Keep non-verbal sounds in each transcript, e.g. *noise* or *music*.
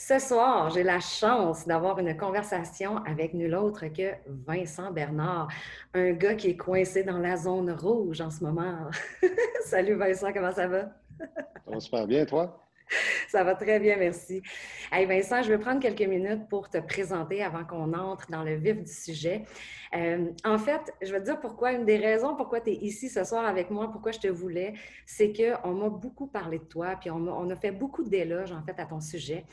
Ce soir, j'ai la chance d'avoir une conversation avec nul autre que Vincent Bernard, un gars qui est coincé dans la zone rouge en ce moment. *laughs* Salut Vincent, comment ça va? ça va super bien, toi? Ça va très bien, merci. Hey Vincent, je vais prendre quelques minutes pour te présenter avant qu'on entre dans le vif du sujet. Euh, en fait, je vais te dire pourquoi, une des raisons pourquoi tu es ici ce soir avec moi, pourquoi je te voulais, c'est qu'on m'a beaucoup parlé de toi, puis on a, fait beaucoup d'éloges, en fait, à ton sujet.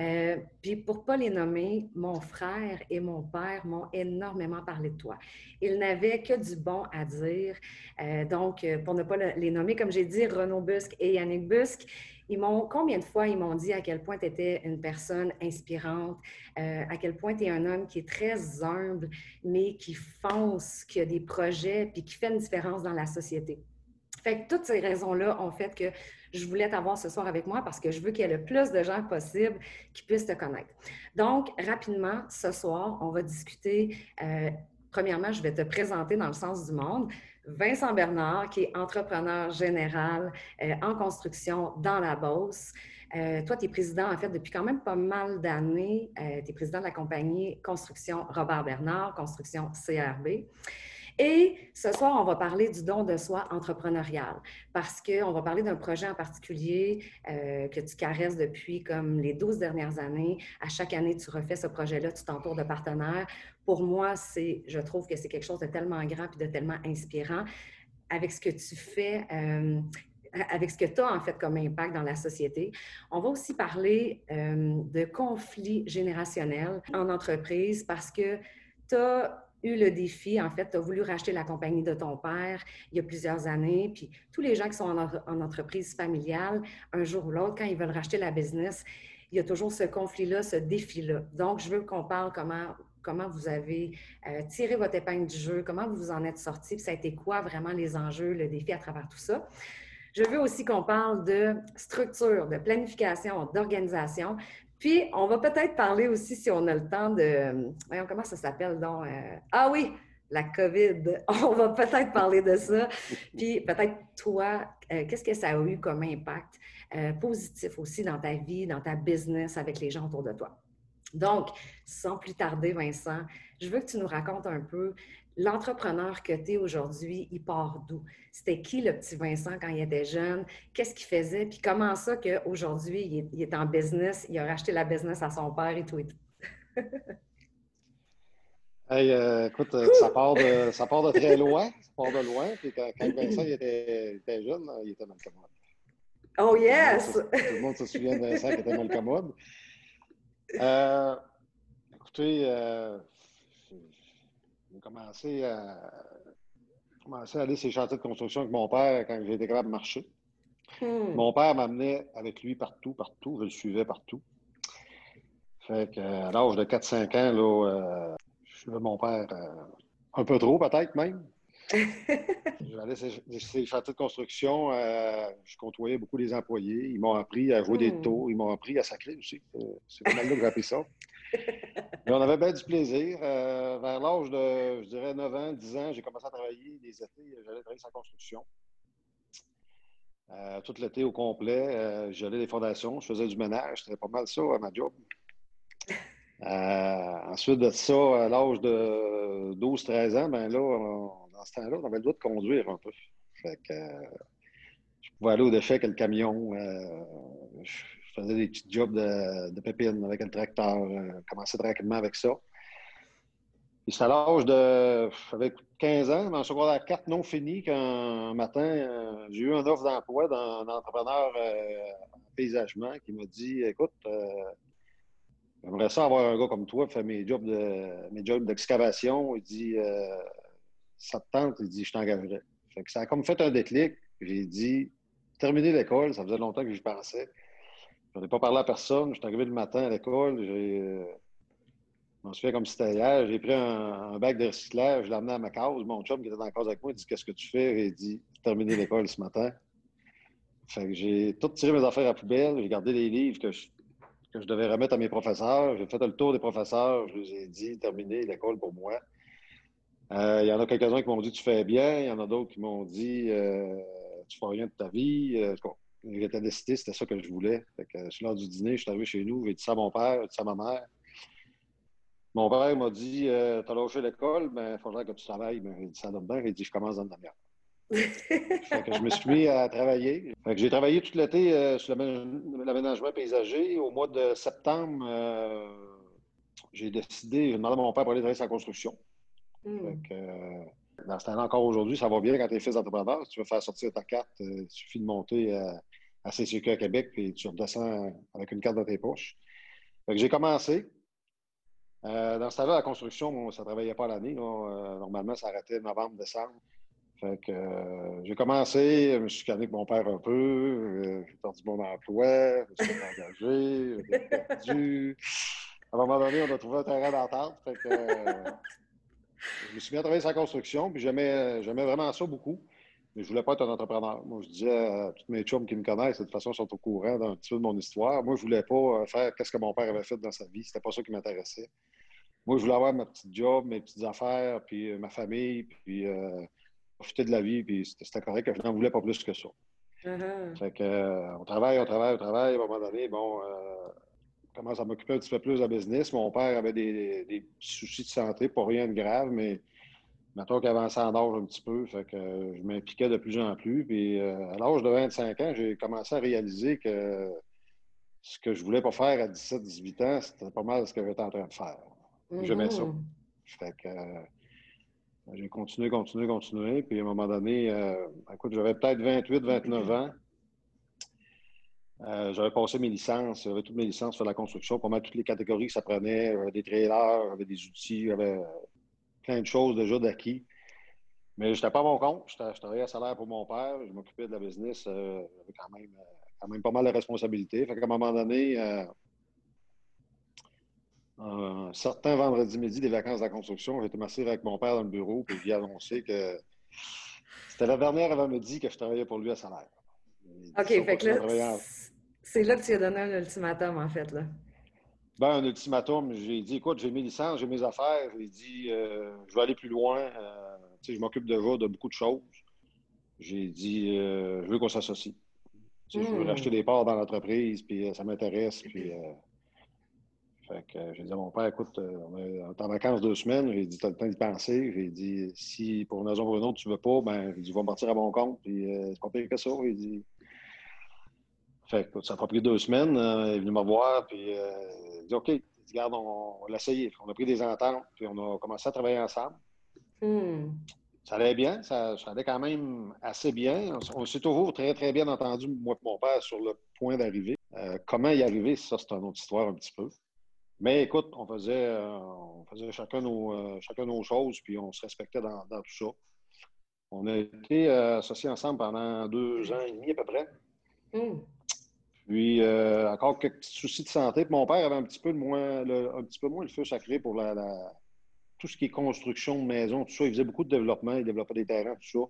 Euh, puis pour pas les nommer, mon frère et mon père m'ont énormément parlé de toi. Ils n'avaient que du bon à dire. Euh, donc, pour ne pas les nommer, comme j'ai dit, Renaud Busque et Yannick Busque, ils m'ont, combien de fois ils m'ont dit à quel point tu étais une personne inspirante, euh, à quel point tu es un homme qui est très humble, mais qui fonce, qui a des projets, puis qui fait une différence dans la société. Fait que toutes ces raisons-là ont fait que je voulais t'avoir ce soir avec moi parce que je veux qu'il y ait le plus de gens possible qui puissent te connaître. Donc, rapidement, ce soir, on va discuter. Euh, premièrement, je vais te présenter dans le sens du monde. Vincent Bernard, qui est entrepreneur général euh, en construction dans la Beauce. Euh, toi, tu es président, en fait, depuis quand même pas mal d'années. Euh, tu es président de la compagnie Construction Robert Bernard, Construction CRB. Et ce soir, on va parler du don de soi entrepreneurial parce qu'on va parler d'un projet en particulier que tu caresses depuis comme les 12 dernières années. À chaque année, tu refais ce projet-là, tu t'entoures de partenaires pour moi, c'est, je trouve que c'est quelque chose de tellement grand et de tellement inspirant avec ce que tu fais. Euh, avec ce que tu as en fait comme impact dans la société. On va aussi parler euh, de conflits générationnels en entreprise parce que tu as eu le défi, en fait, tu as voulu racheter la compagnie de ton père il y a plusieurs années, puis tous les gens qui sont en, en entreprise familiale, un jour ou l'autre, quand ils veulent racheter la business, il y a toujours ce conflit-là, ce défi-là. Donc, je veux qu'on parle comment comment vous avez euh, tiré votre épingle du jeu, comment vous vous en êtes sorti, puis ça a été quoi vraiment les enjeux, le défi à travers tout ça. Je veux aussi qu'on parle de structure, de planification, d'organisation. Puis, on va peut-être parler aussi, si on a le temps, de... Voyons, comment ça s'appelle donc? Euh, ah oui, la COVID. *laughs* On va peut-être parler de ça. Puis, peut-être toi, euh, qu'est-ce que ça a eu comme impact positif aussi dans ta vie, dans ta business, avec les gens autour de toi? Donc, sans plus tarder, Vincent, je veux que tu nous racontes un peu l'entrepreneur que tu es aujourd'hui, il part d'où? C'était qui le petit Vincent quand il était jeune? Qu'est-ce qu'il faisait? Puis comment ça qu'aujourd'hui, il, est en business, il a racheté la business à son père et tout et tout? *laughs* hey, euh, écoute, euh, ça part, de, ça part de très loin. Ça part de loin. Puis quand, Vincent il était, jeune, il était mal commode. Oh yes! Tout le monde se, souvient de Vincent qui était mal commode. Euh, écoutez, euh, j'ai commencé à, commencé à aller sur les chantiers de construction avec mon père quand j'étais capable de marcher. Hmm. Mon père m'amenait avec lui partout, partout. Je le suivais partout. Fait qu'à l'âge de 4-5 ans, là, euh, je suivais mon père euh, un peu trop, peut-être même. *laughs* J'allais sur ces chantiers de construction, euh, je côtoyais beaucoup les employés. Ils m'ont appris à jouer des hmm. taux, ils m'ont appris à sacrer aussi. Euh, c'est pas mal là que j'ai appris ça. *laughs* On avait bien du plaisir. Euh, vers l'âge de, je dirais, 9 ans, 10 ans, j'ai commencé à travailler des étés. J'allais travailler sur la construction. tout l'été au complet, j'allais des fondations, je faisais du ménage. C'était pas mal ça à ma job. ensuite de ça, à l'âge de 12-13 ans, ben là, dans ce temps-là, on avait le droit de conduire un peu. Fait que, euh, je pouvais aller au déchet avec le camion. Euh, je faisais des petits jobs de, de pépine avec le tracteur. Euh, commençais tranquillement avec ça. Puis c'est à l'âge de. J'avais 15 ans, dans le secondaire 4 non fini, qu'un matin, j'ai eu une offre d'emploi d'un entrepreneur en paysagement qui m'a dit Écoute, j'aimerais ça avoir un gars comme toi faire mes jobs de mes jobs d'excavation. Il dit ça te tente? Il dit, je t'engagerai. ça a comme fait un déclic. J'ai dit, terminer l'école, ça faisait longtemps que j'y pensais. Je n'en ai pas parlé à personne. Je suis arrivé le matin à l'école. Euh, je m'en souviens comme c'était hier. J'ai pris un, bac de recyclage, je l'ai amené à ma case. Mon chum qui était dans la case avec moi, il dit Qu'est-ce que tu fais? Il dit Terminer l'école ce matin. Fait que j'ai tout tiré mes affaires à poubelle. J'ai gardé les livres que je, devais remettre à mes professeurs. J'ai fait le tour des professeurs. Je leur ai dit Terminer l'école pour moi. Euh, il y en a quelques-uns qui m'ont dit tu fais bien, il y en a d'autres qui m'ont dit euh, tu fais rien de ta vie. Euh, J'étais décidé, c'était ça que je voulais. Fait que, sur l'heure du dîner, je suis arrivé chez nous, j'ai dit ça à mon père, j'ai dit ça à ma mère. Mon père m'a dit euh, T'as lâché l'école, mais il faudrait que tu travailles. Mais j'ai dit ça donne bien. Il dit Je commence dans le demi *laughs* fait que je me suis mis à travailler. Fait que j'ai travaillé tout l'été euh, sur l'aménagement paysager. Au mois de septembre, euh, j'ai décidé, j'ai demandé à mon père pour aller travailler sa construction. Hmm. Fait que, euh, dans ce temps-là, encore aujourd'hui, ça va bien quand tu es fils d'entrepreneur. Si tu veux faire sortir ta carte, il suffit de monter à CCQ à Québec, puis tu redescends avec une carte dans tes poches. J'ai commencé. dans ce temps-là, la construction, ça ne travaillait pas l'année. normalement, ça arrêtait novembre, décembre. Fait que euh, j'ai commencé, je me suis calmé avec mon père un peu, euh, j'ai perdu mon emploi, je me suis engagé, j'ai perdu. À un moment donné, on a trouvé un terrain d'entente. Euh, je me suis mis à travailler sur la construction, puis j'aimais vraiment ça beaucoup. Mais je voulais pas être un entrepreneur. Moi, je disais à tous mes chums qui me connaissent, de toute façon, sont au courant d'un petit peu de mon histoire. Moi, je voulais pas faire qu'est-ce que mon père avait fait dans sa vie. C'était pas ça qui m'intéressait. Moi, je voulais avoir ma petite job, mes petites affaires, puis ma famille, puis profiter de la vie, puis c'était correct que je n'en voulais pas plus que ça. Uh-huh. Fait que, euh, on travaille, on travaille, on travaille. À un moment donné, bon, euh, on commence à m'occuper un petit peu plus de business. Mon père avait des, des, soucis de santé, pas rien de grave, mais maintenant qu'il avançait en âge un petit peu, fait que je m'impliquais de plus en plus. Puis euh, à l'âge de 25 ans, j'ai commencé à réaliser que ce que je voulais pas faire à 17-18 ans, c'était pas mal ce que j'étais en train de faire. J'aimais ça. Mm-hmm. Fait que j'ai continué, continué, continué. Puis à un moment donné, euh, écoute, j'avais peut-être 28, 29 ans. Euh, j'avais passé mes licences, j'avais toutes mes licences sur la construction, pas mal toutes les catégories que ça prenait. J'avais des trailers, j'avais des outils, j'avais plein de choses déjà d'acquis. Mais je n'étais pas à mon compte. Je travaillais à salaire pour mon père. Je m'occupais de la business. Euh, j'avais quand même, quand même pas mal de responsabilités. Fait qu'à un moment donné, un certain vendredi midi des vacances de la construction, j'étais m'asseoir avec mon père dans le bureau, puis a annoncé que c'était la dernière avant-midi que je travaillais pour lui à salaire. OK, fait que là, c'est là que tu as donné un ultimatum, en fait, là. Ben, un ultimatum, j'ai dit, écoute, j'ai mes licences, j'ai mes affaires, j'ai dit, euh, je vais aller plus loin, euh, je m'occupe déjà de beaucoup de choses. J'ai dit, euh, je veux qu'on s'associe. Je veux hmm. racheter des parts dans l'entreprise, puis ça m'intéresse, puis fait que j'ai dit à mon père, écoute, on est en vacances deux semaines. J'ai dit, tu as le temps d'y penser. J'ai dit, si pour une raison ou pour une autre, tu ne veux pas, ben, j'ai dit, va partir à mon compte. Puis c'est pas pire que ça. J'ai dit. Fait que ça a pris deux semaines. Euh, il est venu me voir. Puis il a dit, OK, il regarde, on, l'a essayé. On a pris des ententes. Puis on a commencé à travailler ensemble. Hmm. Ça allait bien. Ça, allait quand même assez bien. On, s'est toujours très, très bien entendu, moi et mon père, sur le point d'arriver. comment y arriver, ça, c'est une autre histoire un petit peu. Mais écoute, on faisait, euh, on faisait chacun, nos, euh, chacun nos choses, puis on se respectait dans, tout ça. On a été euh, associés ensemble pendant deux ans et demi à peu près. Hmm. Puis, encore quelques petits soucis de santé. Puis mon père avait un petit peu, moins, le, un petit peu moins le feu sacré pour la, tout ce qui est construction de maison, tout ça. Il faisait beaucoup de développement, il développait des terrains, tout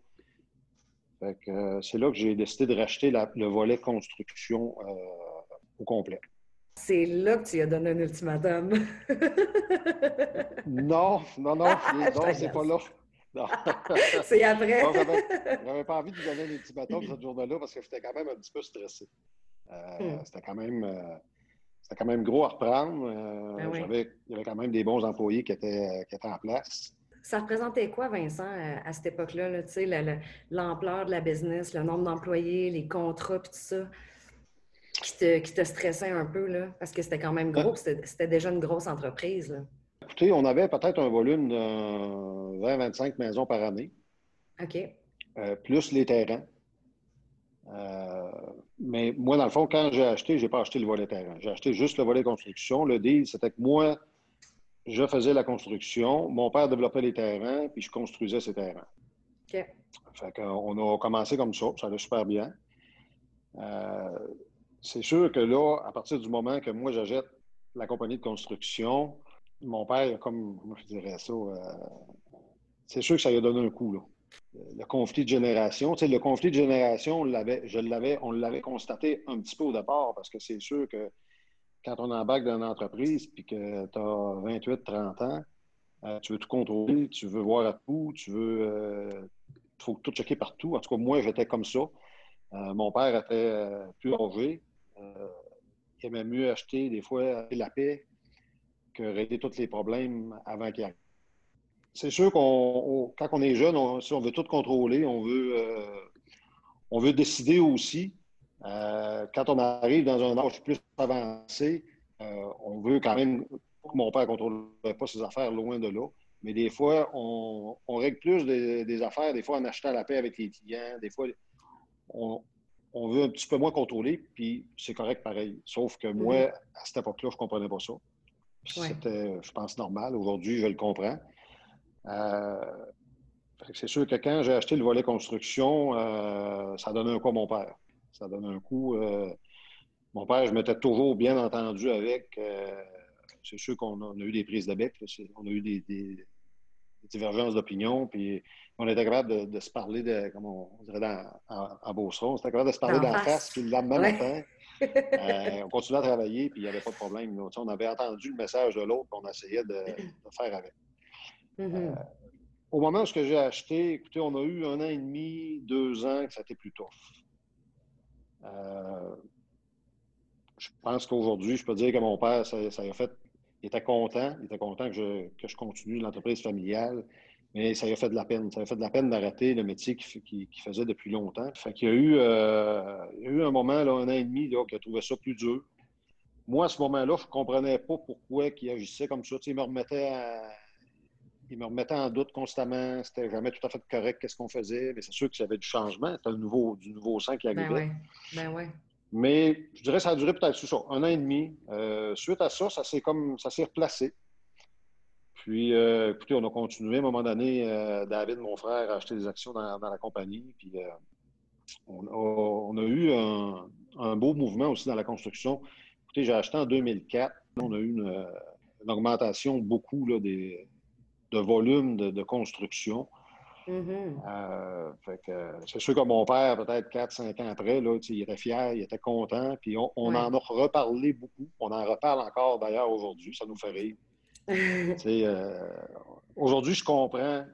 ça. Fait que, c'est là que j'ai décidé de racheter le volet construction au complet. C'est là que tu as donné un ultimatum. *laughs* non, non, non, non c'est pas là. *laughs* c'est après. j'avais pas envie de lui donner un ultimatum cette journée-là parce que j'étais quand même un petit peu stressé. Euh, hmm. C'était quand même. Euh, quand même gros à reprendre. Euh, ben il y avait quand même des bons employés qui étaient, qui étaient en place. Ça représentait quoi, Vincent, à, cette époque-là, là, l'ampleur de la business, le nombre d'employés, les contrats, puis tout ça? qui te, qui stressait un peu, là? Parce que c'était quand même gros, c'était déjà une grosse entreprise. Là. Écoutez, on avait peut-être un volume de 20-25 maisons par année. OK. Euh, plus les terrains. Euh, mais moi, dans le fond, quand j'ai acheté, je n'ai pas acheté le volet terrain. J'ai acheté juste le volet construction. Le deal, c'était que moi, je faisais la construction, mon père développait les terrains, puis je construisais ces terrains. OK. Fait qu'on a commencé comme ça, ça allait super bien. Euh, c'est sûr que là, à partir du moment que moi, j'achète la compagnie de construction, mon père, comme, comment je dirais ça, euh, c'est sûr que ça lui a donné un coup, là. Le conflit de génération, tu sais, le conflit de génération, on l'avait, je l'avais, on l'avait constaté un petit peu au départ parce que c'est sûr que quand on embarque dans une entreprise puis que tu as 28, 30 ans, euh, tu veux tout contrôler, tu veux voir à tout, tu veux, il euh, faut tout checker partout. En tout cas, moi, j'étais comme ça. mon père était plus âgé. il aimait mieux acheter des fois la paix que régler tous les problèmes avant qu'il arrive. C'est sûr qu'on, quand on est jeune, on, si on veut tout contrôler, on veut, on veut décider aussi. quand on arrive dans un âge plus avancé, on veut quand même mon père ne contrôlait pas ses affaires loin de là. Mais des fois, on, règle plus des, affaires, des fois en achetant la paix avec les clients, des fois, on, veut un petit peu moins contrôler, puis c'est correct pareil. Sauf que moi, mm-hmm. à cette époque-là, je ne comprenais pas ça. C'était, je pense, normal. Aujourd'hui, je le comprends. Euh, c'est sûr que quand j'ai acheté le volet construction, euh, ça donnait un coup à mon père. Ça donnait un coup. Euh, mon père, je m'étais toujours bien entendu avec c'est sûr qu'on a, eu des prises de bec, on a eu des, divergences d'opinion, puis on était capable de, se parler, de, comme on, dirait dans, en, en Beauceron, on était capable de se parler la face, puis le lendemain matin, *laughs* euh, on continuait à travailler, puis il n'y avait pas de problème. On avait entendu le message de l'autre, on essayait de, faire avec. Euh, au moment où j'ai acheté, écoutez, on a eu un an et demi, deux ans que ça a été plus tough. Euh, je pense qu'aujourd'hui, je peux dire que mon père, ça, a fait il était content. Il était content que je, que je continue l'entreprise familiale. Mais ça a fait de la peine. Ça a fait de la peine d'arrêter le métier qu'il faisait depuis longtemps. Fait qu'il y eu, euh, il y a eu un moment, là, un an et demi, qu'il a trouvé ça plus dur. Moi, à ce moment-là, je ne comprenais pas pourquoi il agissait comme ça. il me remettait il me remettait en doute constamment. C'était jamais tout à fait correct qu'est-ce qu'on faisait. Mais c'est sûr qu'il y avait du changement. C'était nouveau, du nouveau sang qui ben arrivait. Ben ouais. Ben ouais. Mais je dirais que ça a duré peut-être ça, un an et demi. Euh, suite à ça, ça s'est comme ça s'est replacé. Puis, euh, écoutez, on a continué. À un moment donné, euh, David, mon frère, a acheté des actions dans, la compagnie. Puis, on a, eu un, beau mouvement aussi dans la construction. Écoutez, j'ai acheté en 2004. On a eu une, augmentation beaucoup là, des, de volume de construction. Mm-hmm. Euh, c'est sûr que mon père, peut-être 4-5 ans après, là, il était fier, il était content. Puis on, en a reparlé beaucoup. On en reparle encore d'ailleurs aujourd'hui. Ça nous fait rire. *laughs* euh, aujourd'hui, je comprends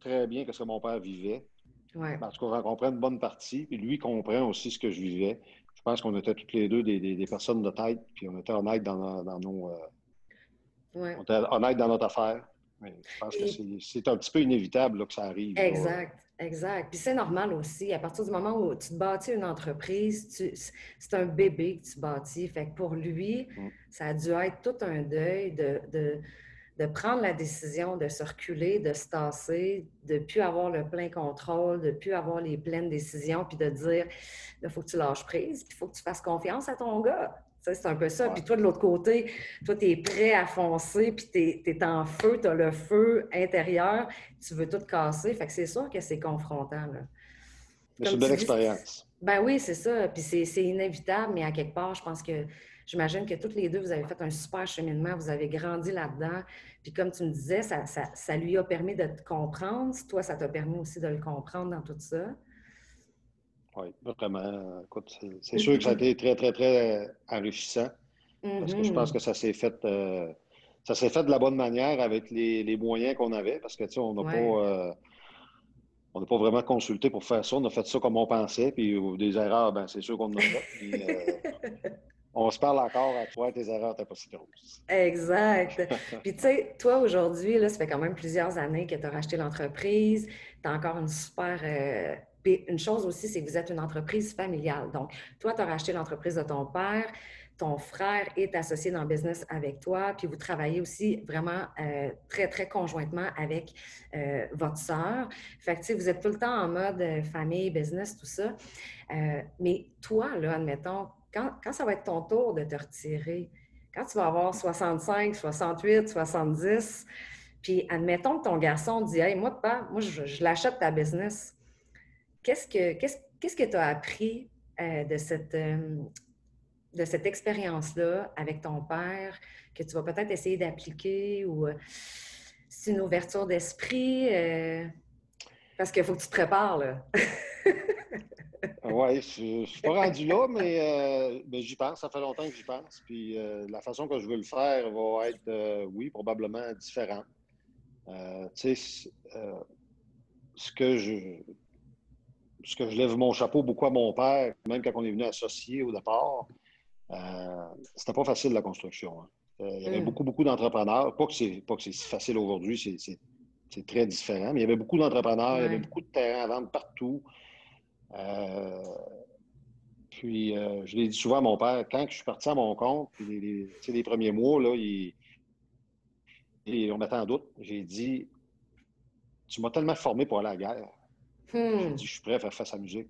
très bien ce que mon père vivait. Parce qu'on comprend une bonne partie. Puis lui comprend aussi ce que je vivais. Je pense qu'on était toutes les deux des, personnes de tête. Puis on était honnêtes dans, dans nos. Euh, on était honnêtes dans notre affaire je pense que c'est un petit peu inévitable que ça arrive. Exact, exact. Puis c'est normal aussi. À partir du moment où tu te bâtis une entreprise, c'est un bébé que tu bâtis. Fait que pour lui, mm. ça a dû être tout un deuil de, de, prendre la décision de se reculer, de se tasser, de ne plus avoir le plein contrôle, de ne plus avoir les pleines décisions, puis de dire, il faut que tu lâches prise, puis il faut que tu fasses confiance à ton gars. C'est un peu ça. Puis toi, de l'autre côté, toi, tu es prêt à foncer, puis tu es, en feu, tu as le feu intérieur, tu veux tout casser. Fait que c'est sûr que c'est confrontant. C'est une belle expérience. Ben oui, c'est ça. Puis c'est inévitable, mais à quelque part, je pense que j'imagine que toutes les deux, vous avez fait un super cheminement, vous avez grandi là-dedans. Puis comme tu me disais, ça, ça, lui a permis de te comprendre. Toi, ça t'a permis aussi de le comprendre dans tout ça. Oui, vraiment. Écoute, c'est sûr que ça a été très, très, très enrichissant. Parce que je pense mm-hmm. que ça s'est fait. Euh, ça s'est fait de la bonne manière avec les, moyens qu'on avait, parce que, tu sais, on n'a pas. Euh, on n'a pas vraiment consulté pour faire ça. On a fait ça comme on pensait, puis des erreurs, ben c'est sûr qu'on en a fait. Euh, *laughs* on se parle encore à toi, tes erreurs, t'es pas si grosses. Exact. *laughs* puis tu sais, toi aujourd'hui, là, ça fait quand même plusieurs années que tu as racheté l'entreprise. Tu as encore une super une chose aussi, c'est que vous êtes une entreprise familiale. Donc, toi, tu as racheté l'entreprise de ton père, ton frère est associé dans le business avec toi, puis vous travaillez aussi vraiment euh, très, très conjointement avec euh, votre sœur. Fait que, vous êtes tout le temps en mode euh, famille, business, tout ça. mais toi, là, admettons, quand, quand ça va être ton tour de te retirer, quand tu vas avoir 65, 68, 70, puis admettons que ton garçon dit Hey, moi, pas, moi, je l'achète ta business qu'est-ce que qu'est-ce que tu as appris euh, de cette, euh, cette expérience-là avec ton père que tu vas peut-être essayer d'appliquer ou euh, c'est une ouverture d'esprit? parce qu'il faut que tu te prépares, là. *laughs* oui, je ne suis pas rendu là, mais, j'y pense. Ça fait longtemps que j'y pense. Puis la façon que je veux le faire va être, oui, probablement différente. tu sais, ce que je ce que je lève mon chapeau beaucoup à mon père, même quand on est venu associer au départ, euh, c'était pas facile la construction. Hein. Euh, il y avait mm. beaucoup, beaucoup d'entrepreneurs. Pas que c'est si facile aujourd'hui, c'est très différent, mais il y avait beaucoup d'entrepreneurs, il y avait beaucoup de terrains à vendre partout. Euh, puis, je l'ai dit souvent à mon père, quand je suis parti à mon compte, les, les, premiers mois, là, il, on m'attend en doute. J'ai dit, tu m'as tellement formé pour aller à la guerre. Hmm. dit, je suis prêt à faire face à la musique.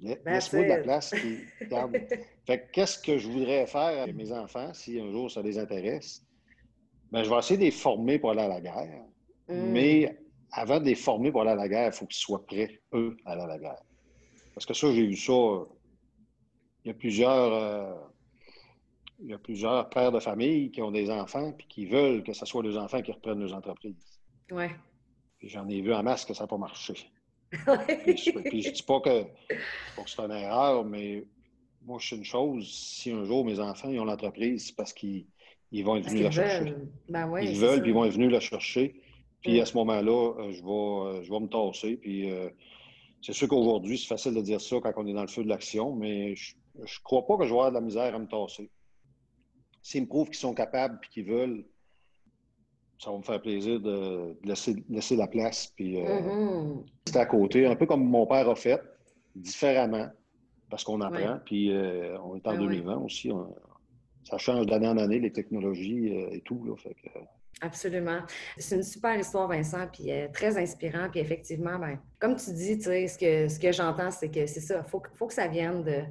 Laisse-moi de la place. *laughs* fait qu'est-ce que je voudrais faire avec mes enfants si un jour ça les intéresse? Ben, je vais essayer de les former pour aller à la guerre. Hmm. Mais avant de les former pour aller à la guerre, il faut qu'ils soient prêts, eux, à aller à la guerre. Parce que ça, j'ai eu ça. Il y a plusieurs. Euh, il y a plusieurs pères de famille qui ont des enfants et qui veulent que ce soit les enfants qui reprennent nos entreprises. Ouais. J'en ai vu en masse que ça n'a pas marché. Puis, je ne dis pas que, c'est une erreur, mais moi, je sais une chose, si un jour mes enfants ont l'entreprise, c'est parce qu'ils vont être venus la chercher. Ben ils veulent, puis ils vont être venus la chercher. Puis à ce moment-là, euh, je vais, euh, je vais me tasser. Puis euh, c'est sûr qu'aujourd'hui, c'est facile de dire ça quand on est dans le feu de l'action, mais je ne crois pas que je vais avoir de la misère à me tasser. S'ils me prouvent qu'ils sont capables et qu'ils veulent, ça va me faire plaisir de laisser, laisser la place. Puis euh, mm-hmm. c'est à côté, un peu comme mon père a fait, différemment, parce qu'on apprend. Puis euh, on est en 2020 ben aussi. ça change d'année en année, les technologies euh, et tout. Là, fait Absolument. C'est une super histoire, Vincent, puis très inspirant. Puis effectivement, ben, comme tu dis, tu sais, ce que, ce que j'entends, c'est que c'est ça, il faut, faut, que ça vienne de,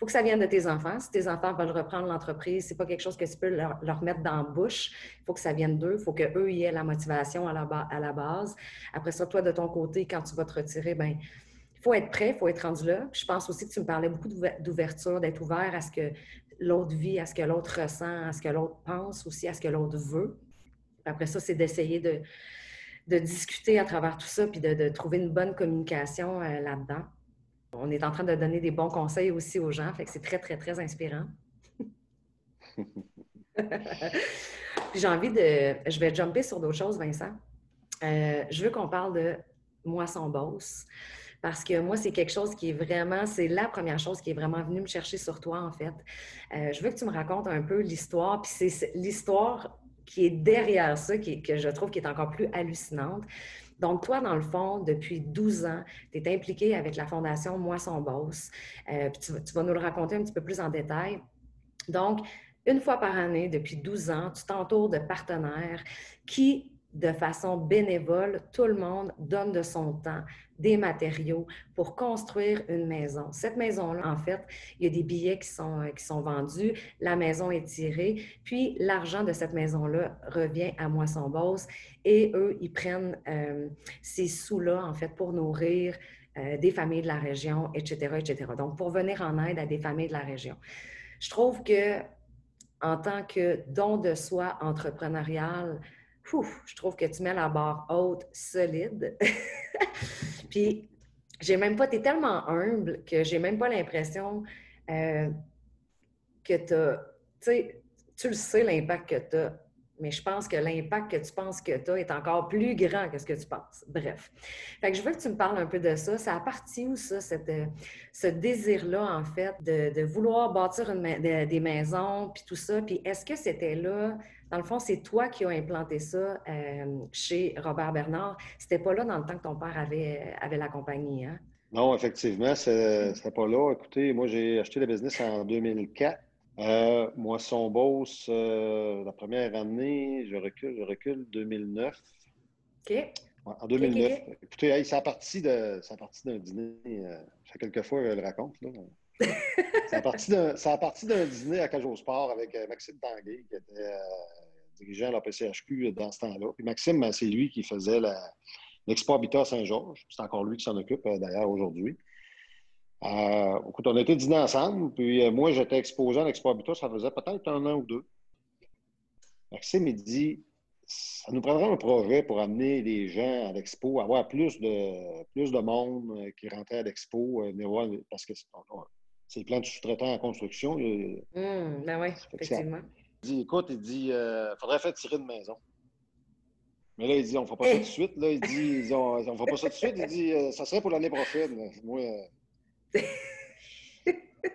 faut que ça vienne de tes enfants. Si tes enfants veulent reprendre l'entreprise, c'est pas quelque chose que tu peux leur, mettre dans la bouche. Il faut que ça vienne d'eux. Il faut qu'eux y aient la motivation à la, base. Après ça, toi, de ton côté, quand tu vas te retirer, ben il faut être prêt, il faut être rendu là. je pense aussi que tu me parlais beaucoup d'ouverture, d'être ouvert à ce que l'autre vit, à ce que l'autre ressent, à ce que l'autre pense aussi, à ce que l'autre veut. après ça, c'est d'essayer de, de, discuter à travers tout ça, puis de, trouver une bonne communication euh, là-dedans. On est en train de donner des bons conseils aussi aux gens, fait que c'est très, très, très inspirant. *laughs* j'ai envie de. Je vais jumper sur d'autres choses, Vincent. Euh, je veux qu'on parle de moisson bosse. Parce que moi, c'est quelque chose qui est vraiment, c'est la première chose qui est vraiment venue me chercher sur toi, en fait. Euh, je veux que tu me racontes un peu l'histoire, puis c'est l'histoire qui est derrière ça, qui, que je trouve qui est encore plus hallucinante. Donc, toi, dans le fond, depuis 12 ans, tu es impliqué avec la Fondation Moisson Boss. Euh, tu, vas nous le raconter un petit peu plus en détail. Donc, une fois par année, depuis 12 ans, tu t'entoures de partenaires qui de façon bénévole, tout le monde donne de son temps, des matériaux pour construire une maison. Cette maison-là, en fait, il y a des billets qui sont, euh, qui sont vendus, la maison est tirée, puis l'argent de cette maison-là revient à Moisson Bosse et eux, ils prennent euh, ces sous-là, en fait, pour nourrir euh, des familles de la région, etc., etc. Donc, pour venir en aide à des familles de la région. Je trouve que en tant que don de soi entrepreneurial, je trouve que tu mets la barre haute, solide. *laughs* Puis, j'ai même pas, tu es tellement humble que j'ai même pas l'impression euh, que tu sais, tu le sais l'impact que tu as, mais je pense que l'impact que tu penses que tu as est encore plus grand que ce que tu penses. Bref. Fait que je veux que tu me parles un peu de ça. Ça a parti où, ça, cette, ce désir-là, en fait, de, vouloir bâtir des maisons, puis tout ça? Puis est-ce que c'était là dans le fond, c'est toi qui as implanté ça euh, chez Robert Bernard. C'était pas là dans le temps que ton père avait, avait la compagnie, hein? Non, effectivement, c'est pas là. Écoutez, moi, j'ai acheté le business en 2004. Euh, Moisson Beauce, euh, la première année, je recule, je recule, 2009. OK. en 2009. Écoutez, ça a parti d'un dîner. Euh, ça fait quelques fois que je le raconte. Là. *laughs* ça a parti d'un dîner à Cajot Sport avec euh, Maxime Tanguay, qui était dirigeant à la PCHQ dans ce temps-là. Puis Maxime, ben, c'est lui qui faisait l'Expo Habitat Saint-Georges. C'est encore lui qui s'en occupe d'ailleurs aujourd'hui. Euh, écoute, on a été dîner ensemble, puis euh, moi, j'étais exposé à l'Expo Habitat, ça faisait peut-être un an ou deux. Maxime, il dit ça nous prendrait un projet pour amener les gens à l'expo, avoir plus de, plus de monde euh, qui rentrait à l'expo, parce que c'est plein de sous-traitants en construction. Mmh, ben oui, effectivement. Il dit écoute, il dit il faudrait faire tirer une maison. Mais là, il dit, on ne fera pas ça tout de suite. Là, il dit, on ne fera pas ça tout de suite. Il dit, euh, ça serait pour l'année prochaine. Moi, euh,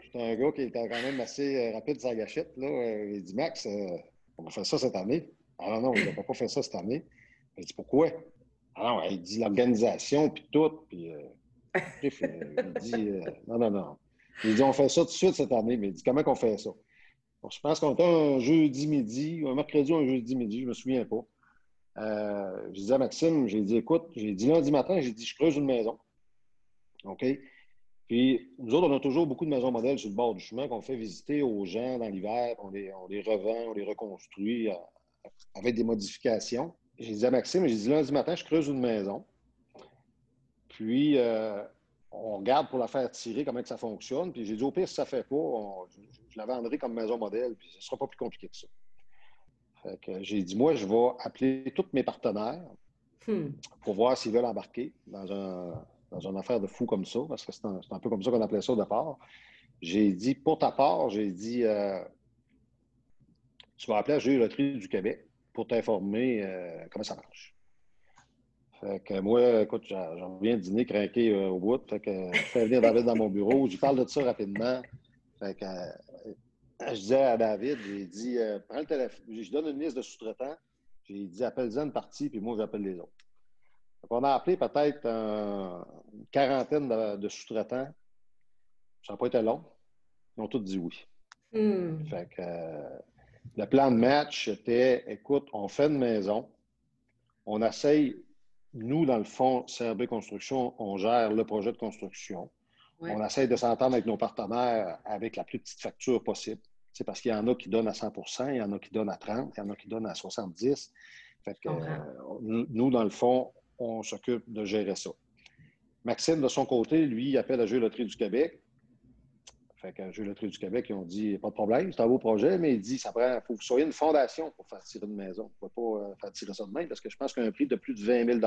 j'étais un gars qui était quand même assez euh, rapide sur la gâchette. Là. Il dit, Max, on va faire ça cette année. Ah non, non, on ne va pas faire ça cette année. Il dit, pourquoi? Ah non, il dit l'organisation, puis tout. Puis, il dit, non, non, non. Il dit, on fait ça tout de suite cette année. Mais il dit, comment qu'on fait ça? Je pense qu'on était un jeudi midi, un mercredi ou un jeudi midi, je ne me souviens pas. Euh, je disais à Maxime, j'ai dit, écoute, j'ai dit lundi matin, j'ai dit, je creuse une maison. OK? Puis, nous autres, on a toujours beaucoup de maisons modèles sur le bord du chemin qu'on fait visiter aux gens dans l'hiver. On les, on les revend, on les reconstruit euh, avec des modifications. J'ai dit à Maxime, j'ai dit lundi matin, je creuse une maison. Puis, euh, on regarde pour la faire tirer, comment ça fonctionne. Puis j'ai dit, au pire, si ça ne fait pas, je, la vendrai comme maison modèle, puis ce ne sera pas plus compliqué que ça. Fait que j'ai dit, moi, je vais appeler tous mes partenaires hmm. pour voir s'ils veulent embarquer dans, un, dans une affaire de fou comme ça, parce que c'est un, peu comme ça qu'on appelait ça au départ. J'ai dit, pour ta part, j'ai dit, euh, tu vas appeler à Loterie du Québec pour t'informer euh, comment ça marche. Fait que moi, écoute, j'en viens de dîner craqué euh, au bout. Fait que je fais venir David dans mon bureau. Je lui parle de ça rapidement. Fait que je disais à David, j'ai dit, euh, prends le téléphone. Je donne une liste de sous-traitants. J'ai dit, appelle-en une partie, puis moi, j'appelle les autres. on a appelé peut-être une quarantaine de, sous-traitants. Ça n'a pas été long. Ils ont tous dit oui. Hmm. Fait que le plan de match était, écoute, on fait une maison. On essaye nous, dans le fond, CRB Construction, on gère le projet de construction. On essaie de s'entendre avec nos partenaires avec la plus petite facture possible. C'est parce qu'il y en a qui donnent à 100% il y en a qui donnent à 30 il y en a qui donnent à 70 fait que, euh, Nous, dans le fond, on s'occupe de gérer ça. Maxime, de son côté, lui, il appelle la Jeu Loterie du Québec. Fait que Jeu Loterie du Québec, ils ont dit pas de problème, c'est un beau projet, mais il dit ça prend, faut que vous soyez une fondation pour faire tirer une maison. On ne peut pas euh, faire tirer ça de même parce que je pense qu'un prix de plus de 20 000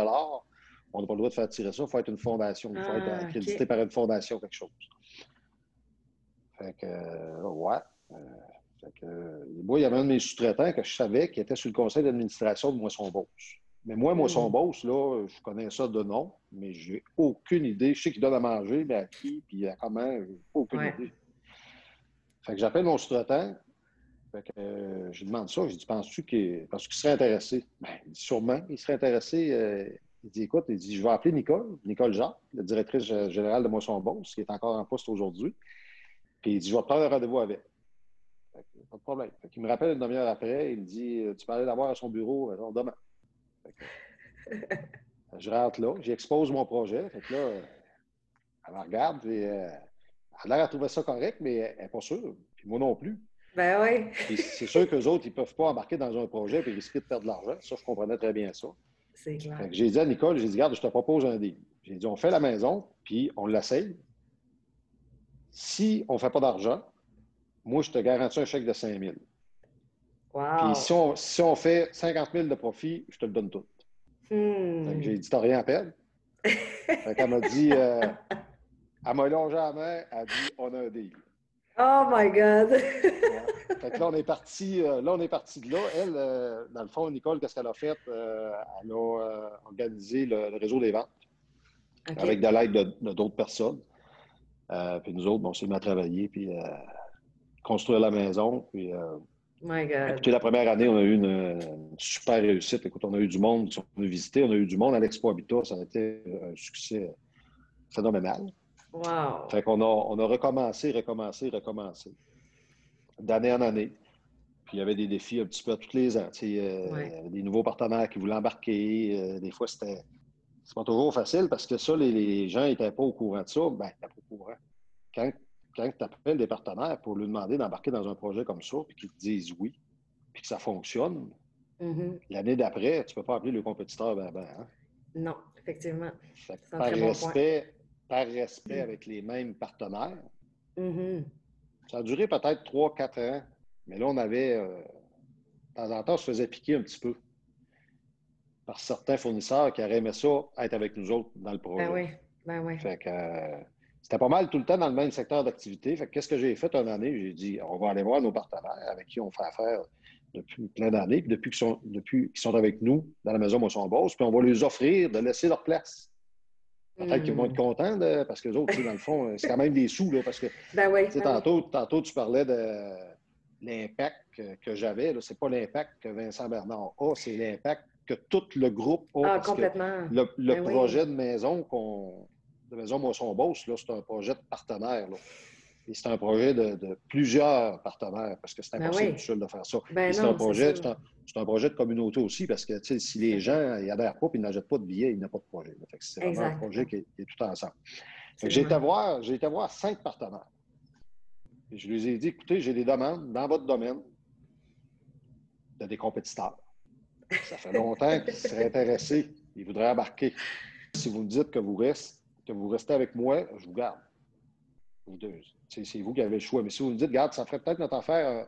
on n'a pas le droit de faire tirer ça. Il faut être une fondation. Il faut être ah, accrédité par une fondation, quelque chose. Fait que, euh, ouais. Euh, fait que, moi, il y avait un de mes sous-traitants que je savais qui était sur le conseil d'administration de Moisson-Beauce. Mais moi, Moisson-Beauce, hmm. là, je connais ça de nom, mais je n'ai aucune idée. Je sais qu'il donne à manger, mais à qui, puis à comment, je n'ai aucune idée. Fait que j'appelle mon sous-traitant. Fait que euh, je demande ça. Je dis, penses-tu qu'il serait intéressé? Ben, il dit, sûrement, il serait intéressé. Euh, il dit, écoute, il dit, je vais appeler Nicole, Nicole Jacques, la directrice générale de Moisson Boss, qui est encore en poste aujourd'hui. Puis il dit, je vais te prendre un rendez-vous avec. Fait que, pas de problème. Fait il me rappelle une demi-heure après, il me dit, tu peux aller l'avoir à son bureau alors, demain. *laughs* je rentre là, j'expose mon projet. Fait que là, elle me regarde et euh, elle a l'air à trouver ça correct, mais elle n'est pas sûre. Puis moi non plus. Ben oui. c'est sûr qu'eux autres, ils ne peuvent pas embarquer dans un projet et risquer de perdre de l'argent. Ça, je comprenais très bien ça. C'est clair. J'ai dit à Nicole, j'ai dit, regarde, je te propose un deal. J'ai dit, on fait la maison, puis on l'essaye. Si on ne fait pas d'argent, moi, je te garantis un chèque de 5 000. Wow. Puis si on, si on, fait 50 000 de profit, je te le donne tout. Hmm. J'ai dit, t'as rien à perdre. *laughs* fait qu'elle m'a dit, euh, elle m'a longé la main, elle a dit On a un deal. Oh my God! Fait que là, on est parti, euh, là, on est parti de là. Elle, euh, dans le fond, Nicole, qu'est-ce qu'elle a fait? Euh, elle a organisé le, réseau des ventes avec de l'aide de, d'autres personnes. puis nous autres, bon, on s'est mis à travailler, puis construire la maison. Puis, My God. Depuis la première année, on a eu une, super réussite. Écoute, on a eu du monde qui sont venus visiter, on a eu du monde à l'Expo Habitat. Ça a été un succès phénoménal. Wow. Fait qu'on a, on a recommencé, recommencé, recommencé. D'année en année. Puis il y avait des défis un petit peu tous les ans. Il y avait des nouveaux partenaires qui voulaient embarquer. Euh, des fois, c'était. C'est pas toujours facile parce que ça, les, gens n'étaient pas au courant de ça. Ben, pas au courant. Quand, quand tu appelles des partenaires pour lui demander d'embarquer dans un projet comme ça, puis qu'ils te disent oui, puis que ça fonctionne, mm-hmm. l'année d'après, tu ne peux pas appeler le compétiteur ben, ben, hein? Non, effectivement. Par respect, par respect avec les mêmes partenaires. Mm-hmm. Ça a duré peut-être 3-4 ans, mais là, on avait, euh, de temps en temps, on se faisait piquer un petit peu par certains fournisseurs qui auraient aimé ça être avec nous autres dans le projet. Ben oui, ben oui. Fait que, euh, c'était pas mal tout le temps dans le même secteur d'activité. Fait qu'est-ce que j'ai fait une année? J'ai dit, on va aller voir nos partenaires avec qui on fait affaire depuis plein d'années, puis depuis qu'ils sont, depuis qu'ils sont avec nous dans la maison Moisson-Bosse, puis on va leur offrir de laisser leur place. Peut-être qu'ils vont être hmm. contents parce que les autres, dans le fond, c'est quand même des sous. Là, parce que ben oui, ben tantôt, tantôt, tu parlais de l'impact que, j'avais. Ce n'est pas l'impact que Vincent Bernard a, c'est l'impact que tout le groupe a. Ah, complètement. Le, ben projet de maison qu'on de Maison Moisson-Beauce, c'est un projet de partenaire. Et c'est un projet de, plusieurs partenaires parce que c'est impossible de faire ça. c'est un, projet, un, projet de communauté aussi parce que si les gens n'adhèrent pas et n'achètent pas de billets, il n'y a pas de projet. C'est vraiment un projet qui est, tout ensemble. J'ai été, voir, été voir cinq partenaires. Et je lui ai dit, écoutez, j'ai des demandes dans votre domaine de des compétiteurs. Ça fait longtemps qu'ils seraient intéressés. Ils voudraient embarquer. Si vous me dites que vous restez, que vous restez avec moi, je vous garde. C'est vous qui avez le choix. Mais si vous me dites, garde, ça ferait peut-être notre affaire euh,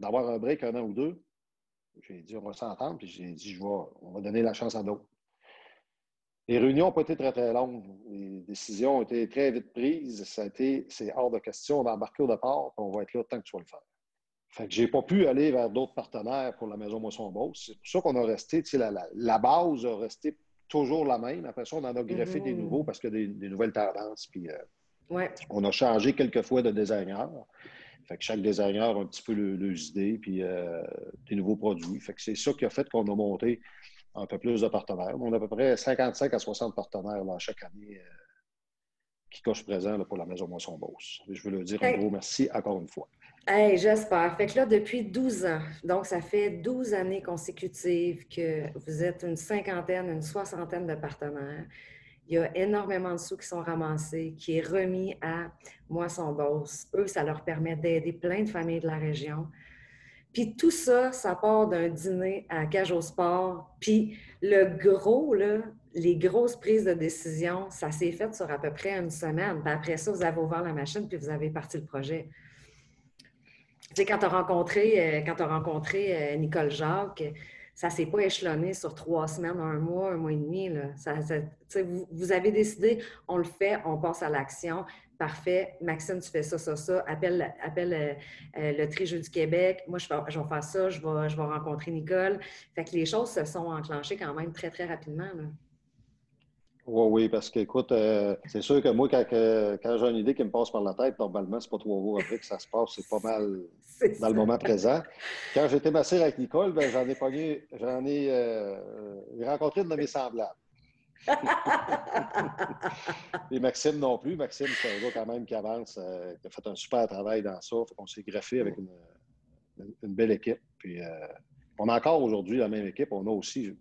d'avoir un break un an ou deux, j'ai dit, on va s'entendre, puis j'ai dit, je vais, on va donner la chance à d'autres. Les réunions n'ont pas été très, très longues. Les décisions ont été très vite prises. Ça a été, c'est hors de question. On va embarquer au départ, puis on va être là tant que tu vas le faire. Fait que j'ai pas pu aller vers d'autres partenaires pour la Maison Moisson-Beauce. C'est pour ça qu'on a resté, la, la, la, base a resté toujours la même. Après ça, on en a greffé des mm-hmm. nouveaux parce qu'il y a des, nouvelles tendances. Puis, euh, On a changé quelques fois de designer. Fait que chaque designer a un petit peu le, idées puis euh, des nouveaux produits. Fait que c'est ça qui a fait qu'on a monté un peu plus de partenaires. On a à peu près 55 à 60 partenaires chaque année euh, qui cochent présent pour la Maison Moisson-Beauce. Je veux leur dire un gros merci encore une fois. Hey, j'espère. Fait que là, depuis 12 ans, donc ça fait 12 années consécutives que vous êtes une cinquantaine, une soixantaine de partenaires. Il y a énormément de sous qui sont ramassés, qui est remis à Moisson Bosse. Eux, ça leur permet d'aider plein de familles de la région. Puis tout ça, ça part d'un dîner à Cage au Sport. Puis le gros, là, les grosses prises de décision, ça s'est fait sur à peu près une semaine. Après ça, vous avez ouvert la machine puis vous avez parti le projet. Tu sais, quand tu as rencontré, euh, euh, Nicole Jacques, ça ne s'est pas échelonné sur trois semaines, un mois, un mois et demi. Là. vous, avez décidé, on le fait, on passe à l'action. Parfait. Maxime, tu fais ça, ça, ça. Appelle, appelle euh, le Tri-Jeu du Québec. Moi, je vais, faire ça. Je vais, je vais rencontrer Nicole. Fait que les choses se sont enclenchées quand même très, très rapidement. Oui, oui, parce que, écoute, euh, c'est sûr que moi, quand, quand j'ai une idée qui me passe par la tête, normalement, c'est pas trois jours après que ça se passe, c'est pas mal *laughs* dans le moment présent. Quand j'étais massé avec Nicole, ben, j'en ai pogné, j'en ai, euh, rencontré une de mes semblables. *laughs* Et Maxime non plus. Maxime, c'est un gars quand même qui avance, euh, qui a fait un super travail dans ça. On s'est greffé avec une, une, belle équipe. Puis, on a encore aujourd'hui la même équipe. On a aussi,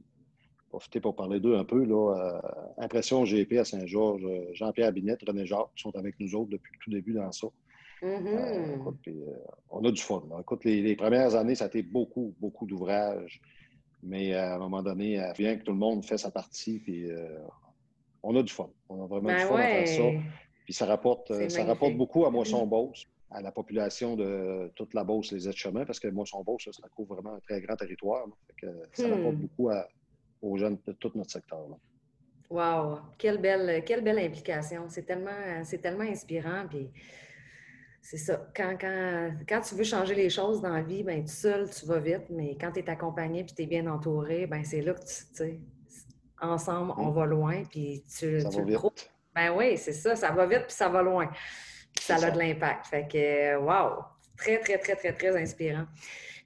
profiter pour parler d'eux un peu. Là, euh, Impression GP à Saint-Georges, euh, Jean-Pierre Binette, René Jacques, qui sont avec nous autres depuis le tout début dans ça. Mm-hmm. Euh, on a du fun. Écoute, les, premières années, ça a été beaucoup, beaucoup d'ouvrages. Mais à un moment donné, bien que tout le monde fait sa partie, puis on a du fun. On a vraiment du ben fun à faire ça. Puis ça rapporte, ça rapporte beaucoup à *laughs* Moisson-Beauce, à la population de toute la Beauce, les aides-chemins, parce que Moisson-Beauce, ça couvre vraiment un très grand territoire. ça rapporte hmm. beaucoup à, aux jeunes de tout notre secteur. Wow! Quelle belle, quelle belle implication. C'est tellement, c'est tellement inspirant. Puis c'est ça. Quand, quand, quand, tu veux changer les choses dans la vie, ben, tout seul, tu vas vite. Mais quand tu es accompagné et tu es bien entouré, ben, c'est là que tu sais, ensemble, on mm. va loin. Puis tu, ça va vite. Ben oui, c'est ça. Ça va vite puis ça va loin. ça a de l'impact. Fait que, wow! Très, très, très, très, très inspirant.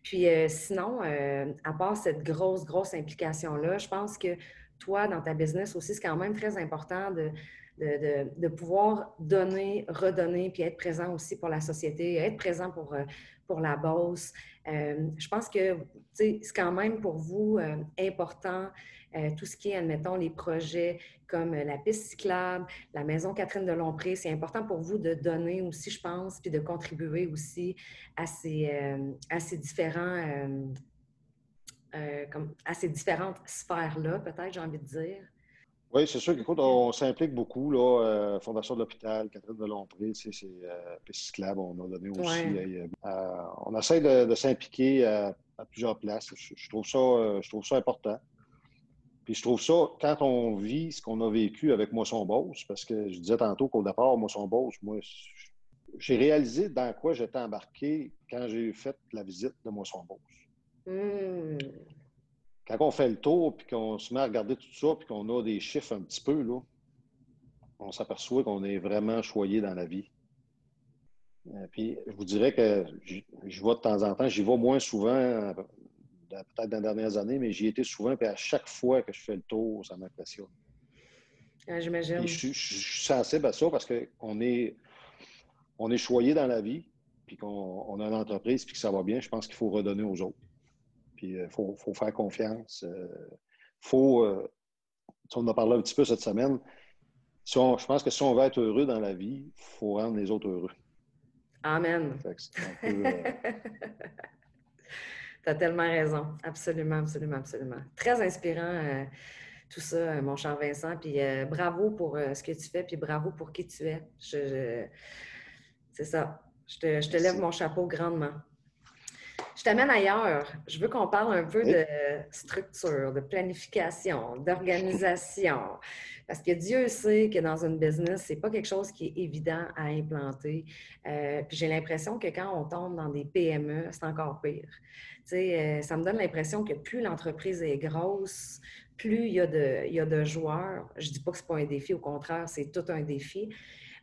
Puis euh, sinon, euh, à part cette grosse, grosse implication-là, je pense que toi, dans ta business aussi, c'est quand même très important de, pouvoir donner, redonner, puis être présent aussi pour la société, être présent pour, euh, pour la bosse. je pense que c'est quand même pour vous important euh, tout ce qui est, admettons, les projets comme euh, la piste cyclable, la maison Catherine de Lompré, c'est important pour vous de donner aussi, je pense, puis de contribuer aussi à ces, euh, à ces différents, comme, à ces différentes sphères-là, peut-être, j'ai envie de dire. Oui, c'est sûr qu'écoute, on s'implique beaucoup, là, Fondation de l'hôpital, Catherine de Lompré, c'est piste cyclable, on a donné aussi. on essaie de, s'impliquer à, plusieurs places. je, trouve ça, je trouve ça important. Puis je trouve ça, quand on vit ce qu'on a vécu avec Moisson-Beauce, parce que je disais tantôt qu'au départ, Moisson-Beauce, moi, j'ai réalisé dans quoi j'étais embarqué quand j'ai fait la visite de Moisson-Beauce. Hmm. Quand on fait le tour, puis qu'on se met à regarder tout ça, puis qu'on a des chiffres un petit peu, là, on s'aperçoit qu'on est vraiment choyé dans la vie. Euh, puis je vous dirais que je vois de temps en temps, j'y vais moins souvent, euh, peut-être dans les dernières années, mais j'y étais souvent, puis à chaque fois que je fais le tour, ça m'impressionne. Ah, J'imagine. Je, je, suis sensible à ça parce qu'on est, on est choyé dans la vie, puis qu'on a une entreprise, puis que ça va bien. Je pense qu'il faut redonner aux autres. Puis il euh, faut, faut, faire confiance. faut, on en a parlé un petit peu cette semaine. je pense que si on veut être heureux dans la vie, il faut rendre les autres heureux. Amen. Euh, *laughs* tu as tellement raison. Absolument, absolument, absolument. Très inspirant euh, tout ça, euh, mon cher Vincent. Puis bravo pour ce que tu fais, puis bravo pour qui tu es. C'est ça. Je te, je te lève mon chapeau grandement. Je t'amène ailleurs. Je veux qu'on parle un peu de structure, de planification, d'organisation. Parce que Dieu sait que dans une business, ce n'est pas quelque chose qui est évident à implanter. Euh, puis j'ai l'impression que quand on tombe dans des PME, c'est encore pire. Euh, ça me donne l'impression que plus l'entreprise est grosse, plus il y, a de, il y a de joueurs. Je ne dis pas que ce n'est pas un défi, au contraire, c'est tout un défi.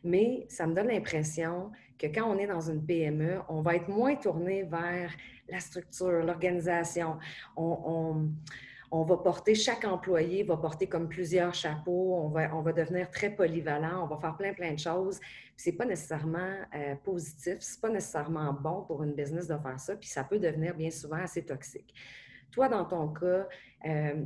Mais ça me donne l'impression que quand on est dans une PME, on va être moins tourné vers la structure, l'organisation. On, va porter, chaque employé va porter comme plusieurs chapeaux, on va, on va devenir très polyvalent, on va faire plein, plein de choses. Ce n'est pas nécessairement euh, positif, ce n'est pas nécessairement bon pour une business de faire ça, puis ça peut devenir bien souvent assez toxique. Toi, dans ton cas, euh,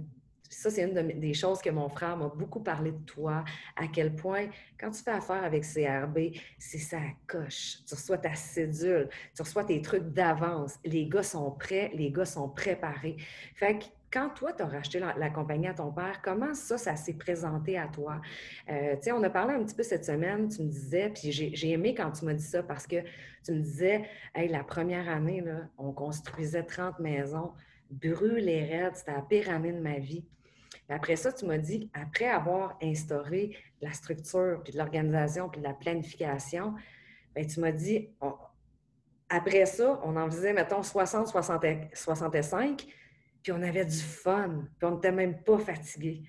ça, c'est une des choses que mon frère m'a beaucoup parlé de toi, à quel point, quand tu fais affaire avec CRB, c'est ça coche. Tu reçois ta cédule, tu reçois tes trucs d'avance. Les gars sont prêts, les gars sont préparés. Fait que quand toi, tu as racheté la, compagnie à ton père, comment ça, ça s'est présenté à toi? Euh, tu sais, on a parlé un petit peu cette semaine, tu me disais, puis j'ai aimé quand tu m'as dit ça parce que tu me disais, hey, la première année, là, on construisait 30 maisons, brûlé raides, c'était la pire année de ma vie après ça, tu m'as dit, après avoir instauré la structure, puis de l'organisation, puis de la planification, bien, tu m'as dit, après ça, on en faisait, mettons, 60, 60, 65, puis on avait du fun, puis on n'était même pas fatigué.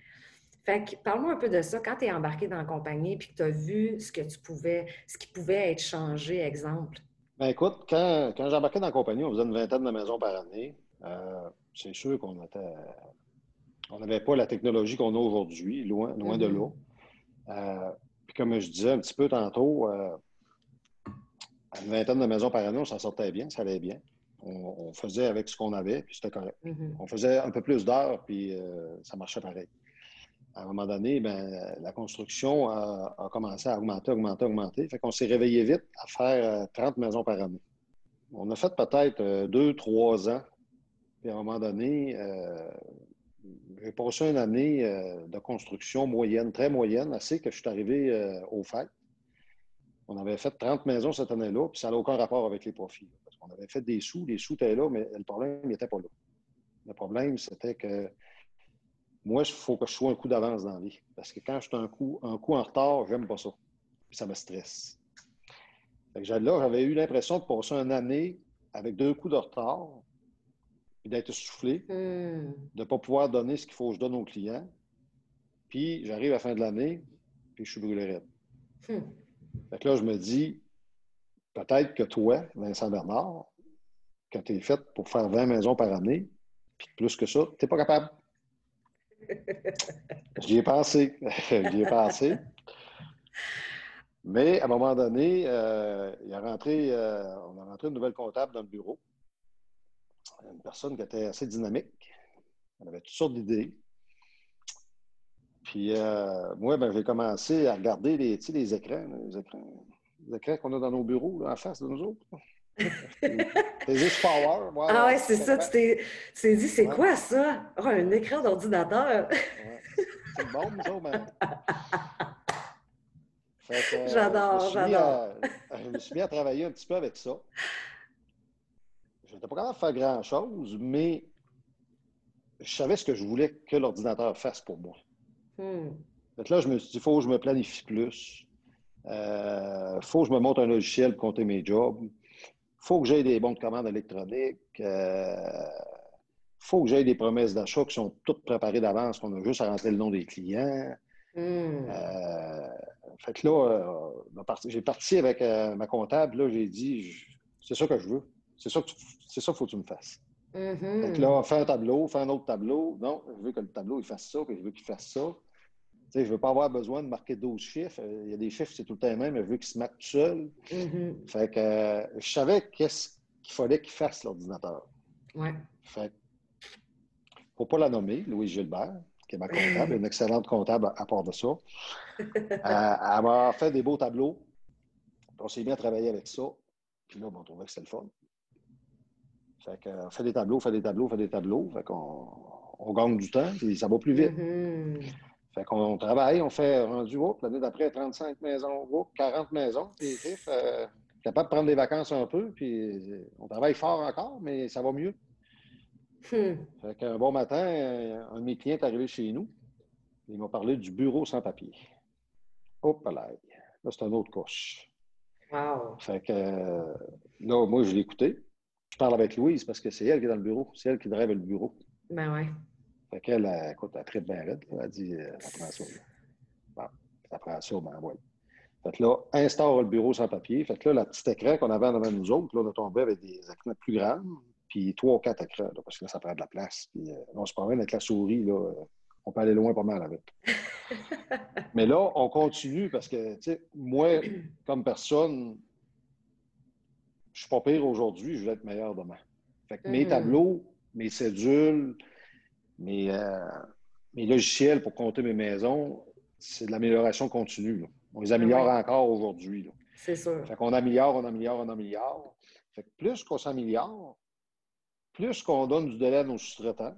Fait que, parle-moi un peu de ça. Quand tu es embarqué dans la compagnie, puis que tu as vu ce que tu pouvais, ce qui pouvait être changé, exemple. Bien, écoute, quand, quand j'ai embarqué dans la compagnie, on faisait une vingtaine de maisons par année. Euh, c'est sûr qu'on était on n'avait pas la technologie qu'on a aujourd'hui, loin, loin de mm-hmm. là. Euh, puis comme je disais un petit peu tantôt, euh, une vingtaine de maisons par année, on s'en sortait bien, ça allait bien. On, faisait avec ce qu'on avait, puis c'était correct. Mm-hmm. On faisait un peu plus d'heures, puis euh, ça marchait pareil. À un moment donné, ben, la construction a, commencé à augmenter, augmenter, augmenter. Fait qu'on s'est réveillé vite à faire 30 maisons par année. On a fait peut-être deux, trois ans. Puis à un moment donné, j'ai passé une année euh, de construction moyenne, très moyenne, assez que je suis arrivé euh, au fait. On avait fait 30 maisons cette année-là, puis ça n'a aucun rapport avec les profits. parce qu'on avait fait des sous, les sous étaient là, mais le problème n'était pas là. Le problème, c'était que moi, il faut que je sois un coup d'avance dans la vie. Parce que quand je suis un coup, un coup en retard, j'aime pas ça. Puis ça me stresse. là, j'avais eu l'impression de passer une année avec deux coups de retard, puis d'être soufflé, hmm. de ne pas pouvoir donner ce qu'il faut que je donne aux clients. Puis j'arrive à la fin de l'année, puis je suis brûlé raide. Hmm. Fait que là, je me dis, peut-être que toi, Vincent Bernard, quand tu es fait pour faire 20 maisons par année, puis plus que ça, tu n'es pas capable. *laughs* J'y ai pensé. *laughs* J'y ai pensé. Mais à un moment donné, euh, il a rentré, euh, on a rentré une nouvelle comptable dans le bureau une personne qui était assez dynamique. Elle avait toutes sortes d'idées. Puis euh, moi, ben, j'ai commencé à regarder les, les écrans, les écrans, les écrans qu'on a dans nos bureaux, en face de nous autres. *laughs* les Power. ah ouais, c'est ça. Tu t'es dit, c'est quoi ça? Oh, un écran d'ordinateur. C'est bon, nous mais... *laughs* j'adore, j'adore. je me suis mis à travailler un petit peu avec ça. Je n'étais pas capable de faire grand-chose, mais je savais ce que je voulais que l'ordinateur fasse pour moi. Hmm. Donc là, je me suis dit, il faut que je me planifie plus. Il euh, faut que je me monte un logiciel pour compter mes jobs. Il faut que j'aie des bons de commande électroniques. Euh, faut que j'aille des promesses d'achat qui sont toutes préparées d'avance, qu'on a juste à rentrer le nom des clients. Hmm. Euh, fait que là, j'ai parti avec ma comptable, là, j'ai dit, c'est ça que je veux. C'est ça qu'il faut que tu me fasses. Mm-hmm. Fait que là, fais un tableau, fais un autre tableau. Non, je veux que le tableau, il fasse ça, puis je veux qu'il fasse ça. Tu sais, je ne veux pas avoir besoin de marquer 12 chiffres. Il y a des chiffres, c'est tout le temps les mêmes, mais je veux qu'ils se mettent tout seul. Mm-hmm. Fait que je savais qu'est-ce qu'il fallait qu'il fasse, l'ordinateur. Ouais. Fait ne pas la nommer, Louise Gilbert, qui est ma comptable, une excellente comptable à part de ça. *laughs* Euh, elle m'a fait des beaux tableaux. On s'est bien travaillé avec ça. Puis là, on trouvait que c'était le fun. Fait qu'on fait des tableaux, fait des tableaux, fait des tableaux. Fait qu'on on gagne du temps, puis ça va plus vite. Mm-hmm. Fait qu'on travaille, on fait rendu, oh, l'année d'après, 35 maisons, oh, 40 maisons, puis euh, capable de prendre des vacances un peu, puis on travaille fort encore, mais ça va mieux. Hmm. Fait qu'un bon matin, un de mes clients est arrivé chez nous. Il m'a parlé du bureau sans papier. Hop là. Là, c'est un autre coche. Wow. Fait que là, moi, je l'ai écouté. Je parle avec Louise parce que c'est elle qui est dans le bureau. C'est elle qui drive le bureau. Ben ouais. Fait qu'elle, écoute, elle traite bien raide. Elle a dit, euh, ça prend ça. Bon, ça prend ça, ben ouais. Fait que là, instaure le bureau sans papier. Fait que là, la petite écran qu'on avait en avant de nous autres, là, on a tombé avec des écrans plus grands puis trois ou quatre écrans, parce que là, ça prend de la place. Puis, euh, on se promène avec la souris, là, euh, on peut aller loin pas mal avec. *laughs* Mais là, on continue parce que, tu sais, moi, comme personne, je suis pas pire aujourd'hui, je vais être meilleur demain. Fait que mes Mhm. tableaux, mes cédules, mes, euh, mes logiciels pour compter mes maisons, c'est de l'amélioration continue. là. On les améliore Ouais. encore aujourd'hui. C'est sûr. Fait qu'on améliore, on améliore, on améliore. Fait que plus qu'on s'améliore, plus qu'on donne du délai à nos sous-traitants,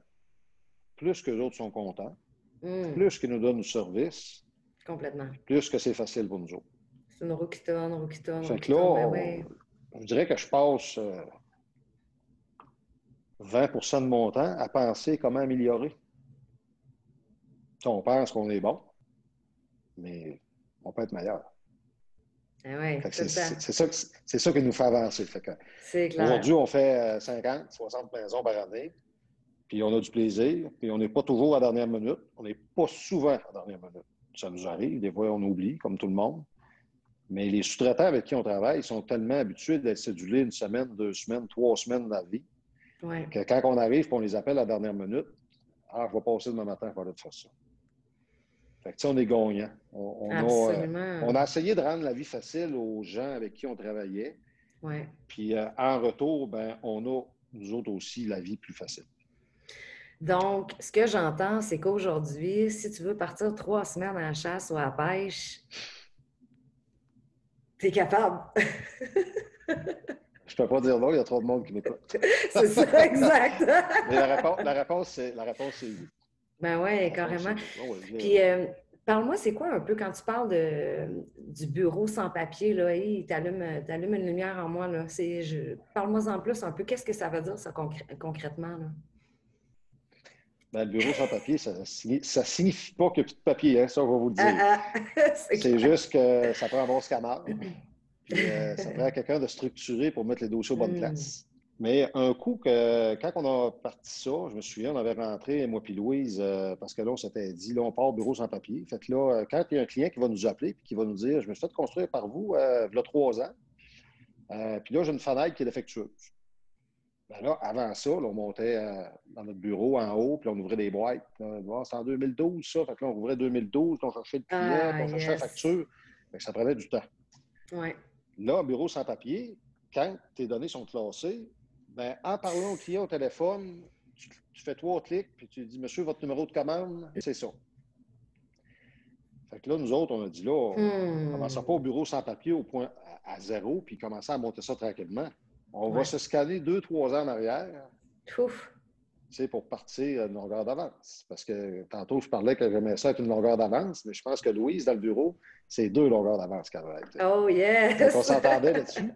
plus que les autres sont contents, Hmm. plus qu'ils nous donnent du service, Complètement. plus que c'est facile pour nous autres. C'est une roue qui tourne, une roue qui tourne. Fait que là. Ben ouais. Je dirais que je passe euh, 20% de mon temps à penser comment améliorer. On pense qu'on est bon, mais on peut être meilleur. Ouais, tout C'est ça, ça qui nous fait avancer. Aujourd'hui, on fait euh, 50, 60 maisons par année, puis on a du plaisir, puis on n'est pas toujours à la dernière minute. On n'est pas souvent à la dernière minute. Ça nous arrive, des fois on oublie, comme tout le monde. Mais les sous-traitants avec qui on travaille sont tellement habitués d'être cédulés une semaine, deux semaines, trois semaines dans la vie, Ouais. que quand on arrive et on les appelle à la dernière minute, ah, je vais passer demain matin, il va faire ça. Fait que, tu sais, on est gagnant. On, on a, euh, on a essayé de rendre la vie facile aux gens avec qui on travaillait. Ouais. Puis euh, en retour, ben, on a, nous autres aussi, la vie plus facile. Donc, ce que j'entends, c'est qu'aujourd'hui, si tu veux partir trois semaines à la chasse ou à la pêche, tu es capable. Je peux pas dire non, il y a trop de monde qui m'écoute. *laughs* c'est ça, exact. *laughs* Mais la réponse, la réponse, c'est, la réponse, c'est oui. ben oui, carrément. oui. Puis, euh, parle-moi, c'est quoi un peu quand tu parles de, du bureau sans papier, là, hey, t'allumes, t'allumes une lumière en moi, là. C'est, je, parle-moi en plus un peu. Qu'est-ce que ça veut dire, ça, concrètement, là? Ben, le bureau sans papier, ça ne signifie pas qu'il n'y a plus de papier, hein, ça, on va vous le dire. Ah, ah, *laughs* c'est juste que ça prend un bon scanner. *clears throat* Puis euh, ça prend quelqu'un de structuré pour mettre les dossiers aux bonnes Mm. places. Mais un coup, que, quand on a parti ça, je me souviens, on avait rentré, moi puis Louise, euh, parce que là, on s'était dit, là, on part au bureau sans papier. Fait que là, euh, quand il y a un client qui va nous appeler et qui va nous dire, je me suis fait construire par vous, euh, il y a trois ans, euh, puis là, j'ai une fenêtre qui est défectueuse. Ben là, avant ça, là, on montait euh, dans notre bureau en haut, puis on ouvrait des boîtes. Bon, C'est en 2012, ça. Fait que là, on ouvrait 2012, puis on cherchait le client, Ah, puis on cherchait yes. la facture. Fait que ça prenait du temps. Ouais. Là, un bureau sans papier, quand tes données sont classées, ben, en parlant au client au téléphone, tu, tu fais trois clics, puis tu dis Monsieur, votre numéro de commande, c'est ça. Fait que là, nous autres, on a dit là, on Hmm. ne commençera pas au bureau sans papier au point à, à zéro, puis commencer à monter ça tranquillement. On va se scanner deux, trois ans en arrière, Ouf. tu sais, pour partir à une longueur d'avance. Parce que tantôt, je parlais que j'aimais ça être une longueur d'avance, mais je pense que Louise, dans le bureau, c'est deux longueurs d'avance qu'elle va être. Oh, yes! Donc, on s'entendait là-dessus.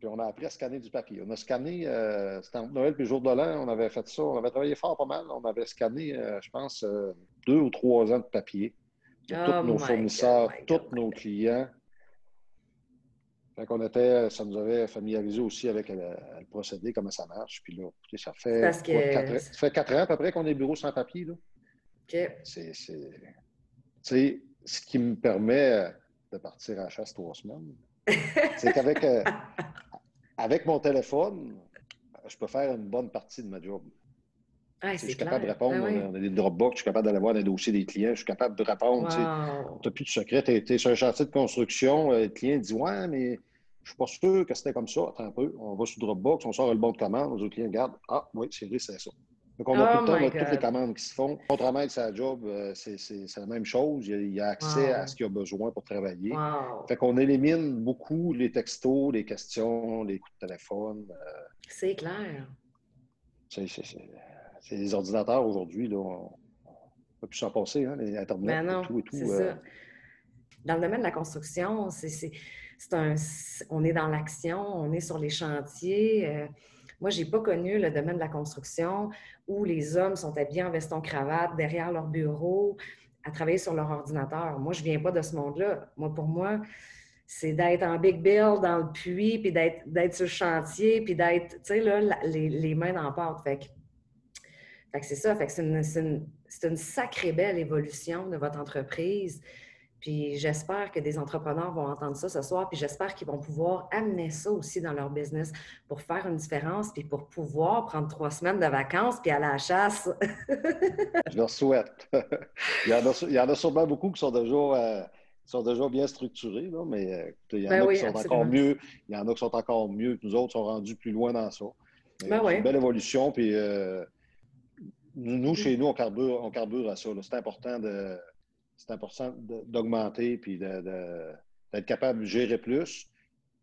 Puis on a appris à scanner du papier. On a scanné, euh, c'était entre Noël puis le jour de l'an, on avait fait ça. On avait travaillé fort pas mal. On avait scanné, euh, je pense, euh, deux ou trois ans de papier. De Oh tous nos fournisseurs, God, God, tous my nos clients. Était, ça nous avait familiarisé aussi avec le, procédé, comment ça marche. Puis là, écoutez, ça fait, Parce que... quatre, ça fait quatre ans à peu près qu'on est bureau sans papier. Là. OK. C'est, c'est, ce qui me permet de partir à la chasse trois semaines. c'est qu'avec euh, avec mon téléphone, je peux faire une bonne partie de ma job. Ah, je suis capable de répondre. Ah on a des Dropbox, je suis capable d'aller voir les dossiers des clients, je suis capable de répondre. Tu n'as plus de secret. Tu es, sur un chantier de construction, euh, le client dit Ouais, mais je ne suis pas sûr que c'était comme ça. Attends un peu. On va sur Dropbox, on sort le bon de commande, les autres clients regardent Ah, oui, c'est vrai, c'est ça. Donc, on a le oh temps, on a toutes les commandes qui se font. Contrairement avec sa job, euh, c'est la même chose. Il y a, accès à ce qu'il a besoin pour travailler. Fait qu'on élimine beaucoup les textos, les questions, les coups de téléphone. Euh. c'est clair. C'est les ordinateurs aujourd'hui, là. On ne peut plus s'en passer, hein, les Internet ben et tout et tout. Euh. Dans le domaine de la construction, c'est un, on est dans l'action, on est sur les chantiers. Moi, je n'ai pas connu le domaine de la construction où les hommes sont habillés en veston-cravate derrière leur bureau à travailler sur leur ordinateur. Moi, je ne viens pas de ce monde-là. Moi, pour moi, c'est d'être en big build dans le puits, puis d'être sur le chantier, puis d'être, tu sais, là, les, mains dans la pâte. Fait que, c'est ça. Fait que c'est une, sacrée belle évolution de votre entreprise. Puis j'espère que des entrepreneurs vont entendre ça ce soir, puis j'espère qu'ils vont pouvoir amener ça aussi dans leur business pour faire une différence, puis pour pouvoir prendre trois semaines de vacances, puis aller à la chasse. *laughs* Je leur souhaite. *laughs* il, y en a, il, y en a, sûrement beaucoup qui sont déjà, euh, sont déjà bien structurés, là, mais euh, il y en ben a qui sont encore mieux. Il y en a qui sont encore mieux que nous autres, sont rendus plus loin dans ça. Ben c'est une belle évolution, puis euh, nous, chez nous, on carbure, on carbure à ça. C'est important de c'est important d'augmenter puis d'être capable de gérer plus.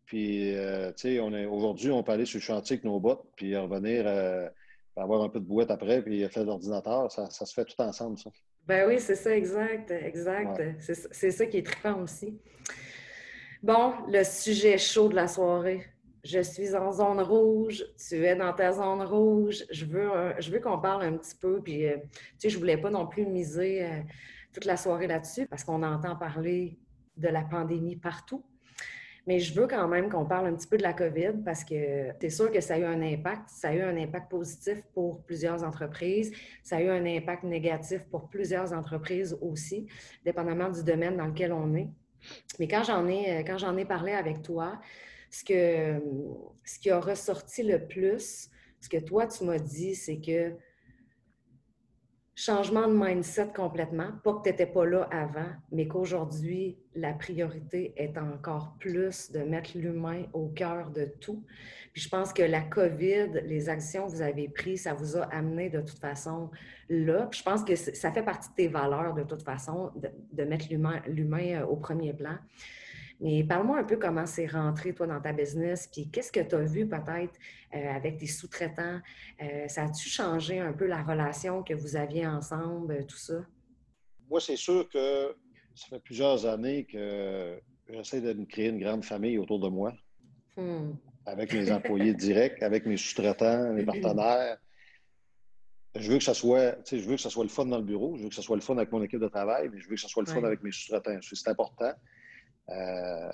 Puis, euh, tu sais, aujourd'hui, on peut aller sur le chantier avec nos bottes, puis revenir, euh, avoir un peu de bouette après, puis faire l'ordinateur. Ça, ça, se fait tout ensemble, ça. Ben oui, c'est ça, exact, exact. C'est ça qui est trippant aussi. Bon, le sujet chaud de la soirée. Je suis en zone rouge, tu es dans ta zone rouge. Je veux, je veux qu'on parle un petit peu, puis, euh, tu sais, je voulais pas non plus miser toute la soirée là-dessus parce qu'on entend parler de la pandémie partout. Mais je veux quand même qu'on parle un petit peu de la COVID parce que c'est sûr que ça a eu un impact. Ça a eu un impact positif pour plusieurs entreprises. Ça a eu un impact négatif pour plusieurs entreprises aussi, dépendamment du domaine dans lequel on est. Mais quand j'en ai, quand j'en ai parlé avec toi, ce, que, ce qui a ressorti le plus, ce que toi, tu m'as dit, c'est que changement de mindset complètement. Pas que tu n'étais pas là avant, mais qu'aujourd'hui, la priorité est encore plus de mettre l'humain au cœur de tout. Puis je pense que la COVID, les actions que vous avez prises, ça vous a amené de toute façon là. je pense que ça fait partie de tes valeurs de toute façon, de, de mettre l'humain euh, au premier plan. Mais parle-moi un peu comment c'est rentré, toi, dans ta business, puis qu'est-ce que tu as vu peut-être euh, avec tes sous-traitants? Euh, ça a-tu changé un peu la relation que vous aviez ensemble, euh, tout ça? Moi, c'est sûr que ça fait plusieurs années que j'essaie de me créer une grande famille autour de moi, hmm. avec mes employés *laughs* directs, avec mes sous-traitants, mes partenaires. Je veux que ça soit, je veux que ça soit le fun dans le bureau, je veux que ça soit le fun avec mon équipe de travail, mais je veux que ça soit le fun avec mes sous-traitants. C'est important. Euh,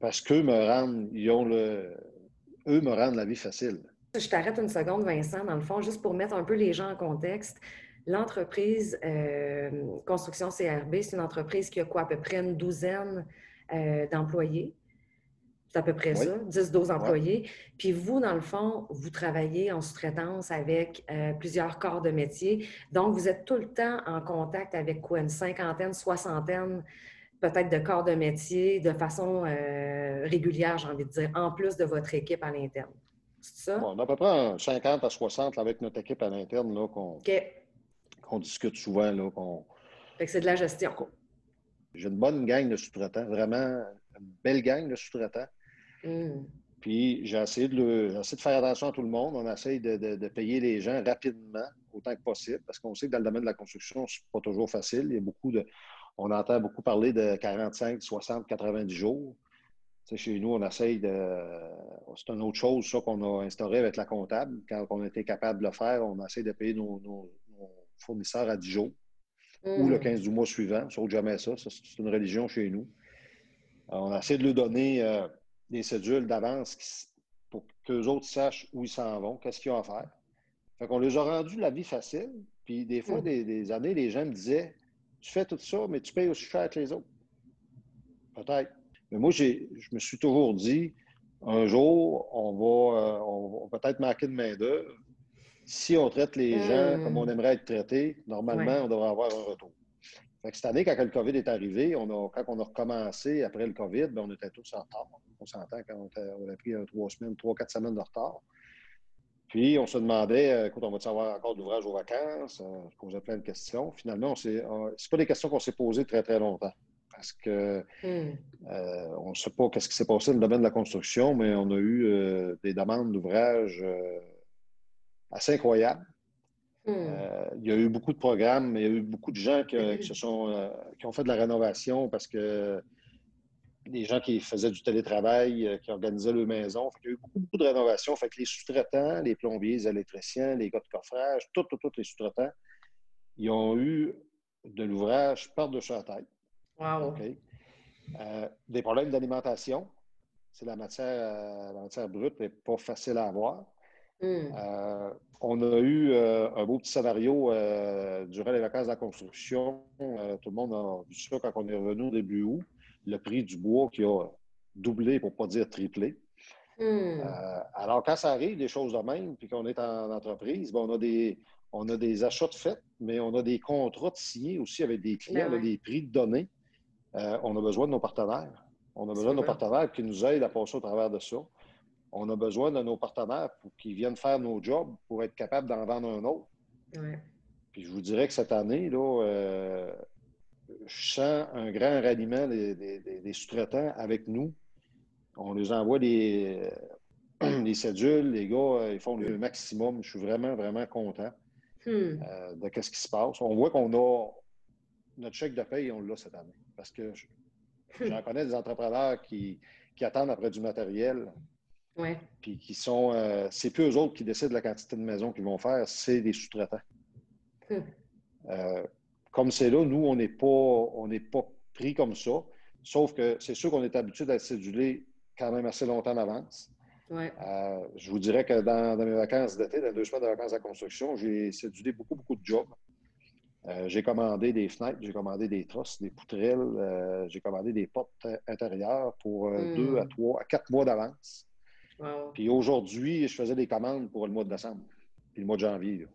parce qu'eux me rendent, ils ont le, eux me rendent la vie facile. Je t'arrête une seconde, Vincent, dans le fond, juste pour mettre un peu les gens en contexte. L'entreprise euh, Construction CRB, c'est une entreprise qui a quoi, à peu près une douzaine euh, d'employés? C'est à peu près ça, 10-12 employés. Puis vous, dans le fond, vous travaillez en sous-traitance avec plusieurs corps de métier. Donc, vous êtes tout le temps en contact avec quoi, une cinquantaine, soixantaine peut-être de corps de métier de façon euh, régulière, j'ai envie de dire, en plus de votre équipe à l'interne. C'est ça? on a à peu près 50 à 60 avec notre équipe à l'interne qu'on discute souvent. Là, fait que c'est de la gestion. J'ai une bonne gang de sous-traitants, vraiment une belle gang de sous-traitants. Hmm. Puis j'ai essayé, de de faire attention à tout le monde. On essaie de, de, payer les gens rapidement, autant que possible, parce qu'on sait que dans le domaine de la construction, c'est pas toujours facile. Il y a beaucoup de on entend beaucoup parler de 45, 60, 90 jours. chez nous, on essaye de. C'est une autre chose, ça, qu'on a instauré avec la comptable. Quand on était capable de le faire, on essaie de payer nos, fournisseurs à 10 jours ou le 15 mm. du mois suivant. Sauf jamais ça. c'est une religion chez nous. on essaie de lui donner euh, des cédules d'avance pour qu'eux autres sachent où ils s'en vont, qu'est-ce qu'ils ont à faire. Fait qu'on leur a rendu la vie facile. Puis des fois, mm. des, années, les gens me disaient Tu fais tout ça, mais tu payes aussi cher que les autres. Peut-être. Mais moi, je me suis toujours dit un jour, on va, euh, on peut-être manquer de main-d'œuvre. Si on traite les gens comme on aimerait être traités, normalement, on devrait avoir un retour. Fait que cette année, quand le COVID est arrivé, on a, quand on a recommencé après le COVID, bien, on était tous en retard. On s'entend quand on, a pris trois semaines, trois, quatre semaines de retard. Puis, on se demandait, euh, écoute, on va-tu avoir encore de l'ouvrage aux vacances? On se posait plein de questions. Finalement, ce pas des questions qu'on s'est posées très, très longtemps. Parce que hmm. euh, on ne sait pas qu'est-ce qui s'est passé dans le domaine de la construction, mais on a eu euh, des demandes d'ouvrage assez incroyables. Hmm. il y a eu beaucoup de programmes, il y a eu beaucoup de gens qui, se sont, qui ont fait de la rénovation parce que des gens qui faisaient du télétravail, euh, qui organisaient leur maison. il y a eu beaucoup, beaucoup de rénovations. Fait que les sous-traitants, les plombiers, les électriciens, les gars de coffrage, tous, tous, les sous-traitants, ils ont eu de l'ouvrage par-dessus la tête. Wow. Euh, des problèmes d'alimentation. C'est la matière, euh, la matière brute n'est pas facile à avoir. Hmm. on a eu un beau petit scénario durant les vacances de la construction. tout le monde a vu ça quand on est revenu au début août le prix du bois qui a doublé, pour ne pas dire triplé. Hmm. Euh, alors, quand ça arrive, des choses de même, puis qu'on est en entreprise, on, a des, on a des achats de fait, mais on a des contrats de signés aussi avec des clients, ben des prix de données. Euh, on a besoin de nos partenaires. On a besoin de nos partenaires qui nous aident à passer au travers de ça. On a besoin de nos partenaires pour qu'ils viennent faire nos jobs pour être capables d'en vendre un autre. Puis je vous dirais que cette année, là, euh, je sens un grand ralliement des, sous-traitants avec nous. On les envoie des, des cédules, les gars, euh, ils font le maximum. Je suis vraiment, vraiment content hmm. euh, de ce qui se passe. On voit qu'on a notre chèque de paye, on l'a cette année. Parce que j'en connais des entrepreneurs qui, attendent après du matériel. Ouais. Puis qui sont. Euh, c'est plus eux autres qui décident de la quantité de maisons qu'ils vont faire, c'est des sous-traitants. Hmm comme c'est là, nous, on n'est pas, pas pris comme ça. Sauf que c'est sûr qu'on est habitué d'être cédulé quand même assez longtemps en avance. Euh, je vous dirais que dans, mes vacances d'été, dans deux semaines de vacances de construction, j'ai cédulé beaucoup, beaucoup de jobs. Euh, j'ai commandé des fenêtres, j'ai commandé des trosses, des poutrelles, euh, j'ai commandé des portes intérieures pour hmm. deux à trois, à quatre mois d'avance. Puis aujourd'hui, je faisais des commandes pour le mois de décembre, puis le mois de janvier.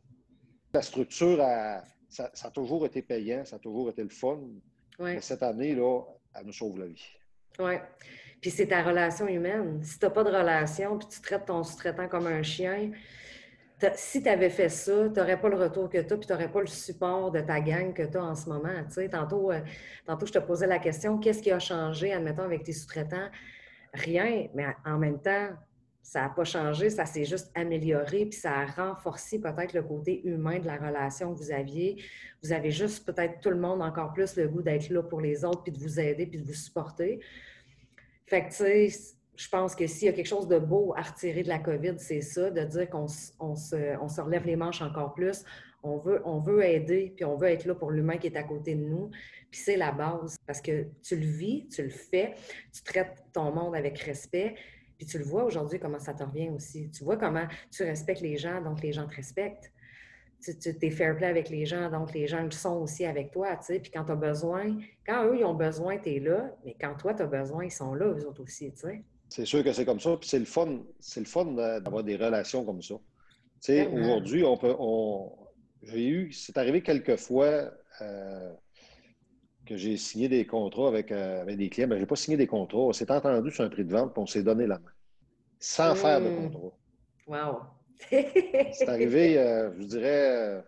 La structure a, ça, a toujours été payant, ça a toujours été le fun. Mais cette année, là, elle nous sauve la vie. Oui. Puis c'est ta relation humaine. Si tu n'as pas de relation, puis tu traites ton sous-traitant comme un chien, si tu avais fait ça, tu n'aurais pas le retour que tu as, puis tu n'aurais pas le support de ta gang que tu as en ce moment. Tantôt, euh, tantôt, je te posais la question, qu'est-ce qui a changé, admettons, avec tes sous-traitants? Rien, mais en même temps, ça n'a pas changé, ça s'est juste amélioré, puis ça a renforcé peut-être le côté humain de la relation que vous aviez. Vous avez juste peut-être tout le monde encore plus le goût d'être là pour les autres, puis de vous aider, puis de vous supporter. Fait que, tu sais, je pense que s'il y a quelque chose de beau à retirer de la COVID, c'est ça, de dire qu'on on se, on se, relève les manches encore plus. On veut, on veut aider, puis on veut être là pour l'humain qui est à côté de nous. Puis c'est la base, parce que tu le vis, tu le fais, tu traites ton monde avec respect, puis tu le vois aujourd'hui comment ça te revient aussi. Tu vois comment tu respectes les gens, donc les gens te respectent. Tu, tu es fair play avec les gens, donc les gens le sont aussi avec toi. Tu sais. Puis quand tu as besoin, quand eux, ils ont besoin, tu es là. Mais quand toi, tu as besoin, ils sont là, eux autres aussi. Tu sais. C'est sûr que c'est comme ça. Puis c'est le fun, c'est le fun d'avoir des relations comme ça. Tu sais, aujourd'hui, on peut. On... J'ai eu. C'est arrivé quelques fois. Euh, que j'ai signé des contrats avec, euh, des clients. mais ben, je n'ai pas signé des contrats. On s'est entendu sur un prix de vente, puis on s'est donné la main. Sans faire de contrat. Wow! c'est arrivé, *laughs* euh, je dirais, euh,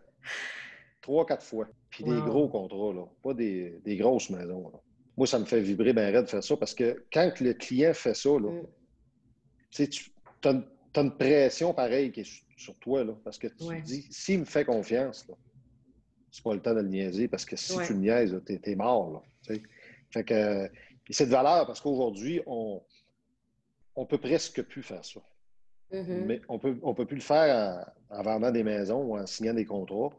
trois, quatre fois. Puis des gros contrats, là, pas des, grosses maisons. Moi, ça me fait vibrer bien raide de faire ça parce que quand le client fait ça, là, hmm. tu as, une pression pareille qui est sur toi. Là, parce que tu te dis, s'il me fait confiance, là, c'est pas le temps de le niaiser parce que si tu le niaises, tu es, mort. Là, fait que, c'est de valeur parce qu'aujourd'hui, on ne peut presque plus faire ça. Mm-hmm. Mais on peut, on peut plus le faire en, vendant des maisons ou en signant des contrats.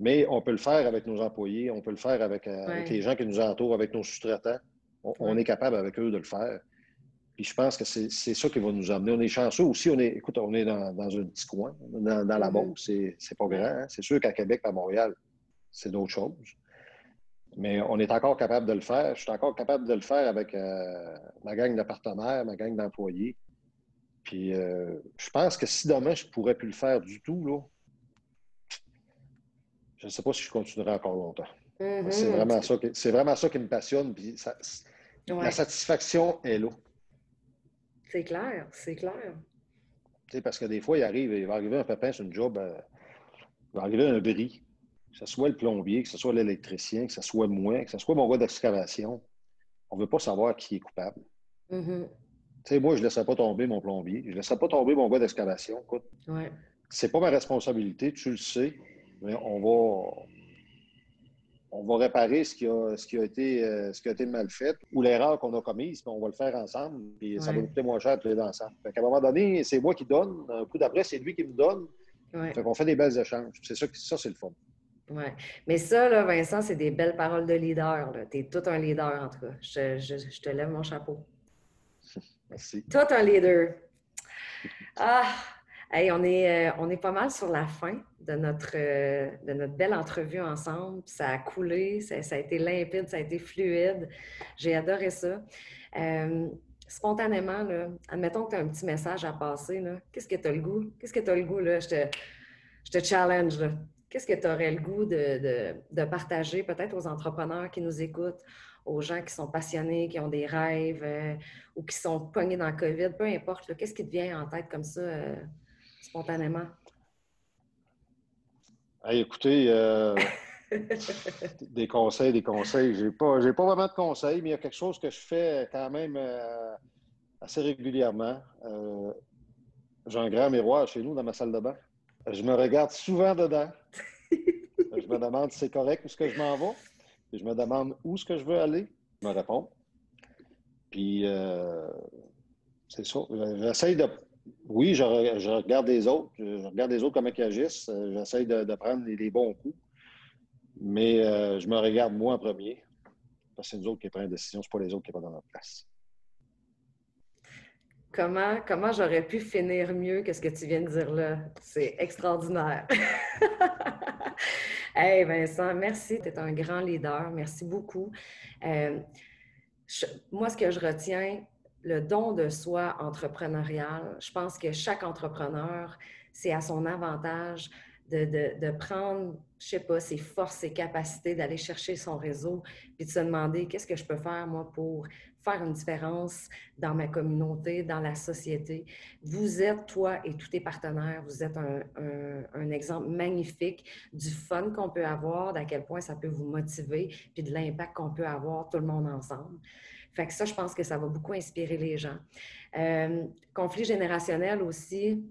Mais on peut le faire avec nos employés, on peut le faire avec, euh, les gens qui nous entourent, avec nos sous-traitants. On, est capable avec eux de le faire. Puis je pense que c'est ça qui va nous amener. On est chanceux aussi. On est, écoute, on est dans, un petit coin, dans, la. Mm-hmm. C'est pas grand. Hein. C'est sûr qu'à Québec, à Montréal, c'est d'autres choses. Mais on est encore capable de le faire. Je suis encore capable de le faire avec euh, ma gang de partenaires, ma gang d'employés. Puis euh, je pense que si demain je ne pourrais plus le faire du tout, là, je ne sais pas si je continuerai encore longtemps. Mm-hmm. C'est vraiment, ça qui, vraiment ça qui me passionne. Puis La satisfaction est là. C'est clair, c'est clair. parce que des fois, il arrive, il va arriver un pépin sur une job, euh, il va arriver un bris, que ce soit le plombier, que ce soit l'électricien, que ce soit moi, que ce soit mon gars d'excavation. On ne veut pas savoir qui est coupable. Mm-hmm. Moi, je ne laisserai pas tomber mon plombier, je ne laisserai pas tomber mon gars d'excavation. Écoute, ouais. c'est pas ma responsabilité, tu le sais, mais on va, on va réparer ce qui a, ce qui a, été, euh, ce qui a été mal fait ou l'erreur qu'on a commise, puis on va le faire ensemble, puis ça va nous coûter moins cher tous les deux ensemble. Fait qu'à un moment donné, c'est moi qui donne, un coup d'après, c'est lui qui me donne. Fait qu'on fait des belles échanges. C'est ça, ça c'est le fun. Oui. Mais ça, là, Vincent, c'est des belles paroles de leader. Tu es tout un leader, en tout cas. Je, je te lève mon chapeau. *laughs* Merci. Tout un leader. Ah, on, est, euh, on est pas mal sur la fin de notre, euh, de notre belle entrevue ensemble. Ça a coulé, ça, a été limpide, ça a été fluide. J'ai adoré ça. Euh, spontanément, là, admettons que tu as un petit message à passer. Qu'est-ce que tu as le goût? Qu'est-ce que tu as le goût? Là? Je, te, je te challenge. Qu'est-ce que tu aurais le goût de, de, partager peut-être aux entrepreneurs qui nous écoutent, aux gens qui sont passionnés, qui ont des rêves ou qui sont pognés dans le COVID, peu importe. Qu'est-ce qui te vient en tête comme ça? spontanément? écoutez, euh, *laughs* des conseils, des conseils. Je n'ai pas, pas vraiment de conseils, mais il y a quelque chose que je fais quand même euh, assez régulièrement. Euh, j'ai un grand miroir chez nous dans ma salle de bain. Je me regarde souvent dedans. *laughs* je me demande si c'est correct où ce que je m'en vais. je me demande où ce que je veux aller. Je me réponds. Puis, c'est ça. J'essaie de oui, je, regarde les autres. Je regarde les autres comment ils agissent. Euh, j'essaie de, prendre les, bons coups. Mais euh, je me regarde moi en premier. Parce que c'est nous autres qui prenons la décision, ce n'est pas les autres qui sont dans notre place. Comment, comment j'aurais pu finir mieux que ce que tu viens de dire là? C'est extraordinaire. *laughs* hey Vincent, merci. Tu es un grand leader. Merci beaucoup. Euh, moi, ce que je retiens, le don de soi entrepreneurial. Je pense que chaque entrepreneur, c'est à son avantage de, prendre, je sais pas, ses forces, ses capacités, d'aller chercher son réseau, puis de se demander qu'est-ce que je peux faire, moi, pour faire une différence dans ma communauté, dans la société. Vous êtes, toi et tous tes partenaires, vous êtes un, exemple magnifique du fun qu'on peut avoir, d'à quel point ça peut vous motiver, puis de l'impact qu'on peut avoir tout le monde ensemble. Fait que ça, je pense que ça va beaucoup inspirer les gens. Euh, conflit générationnel aussi,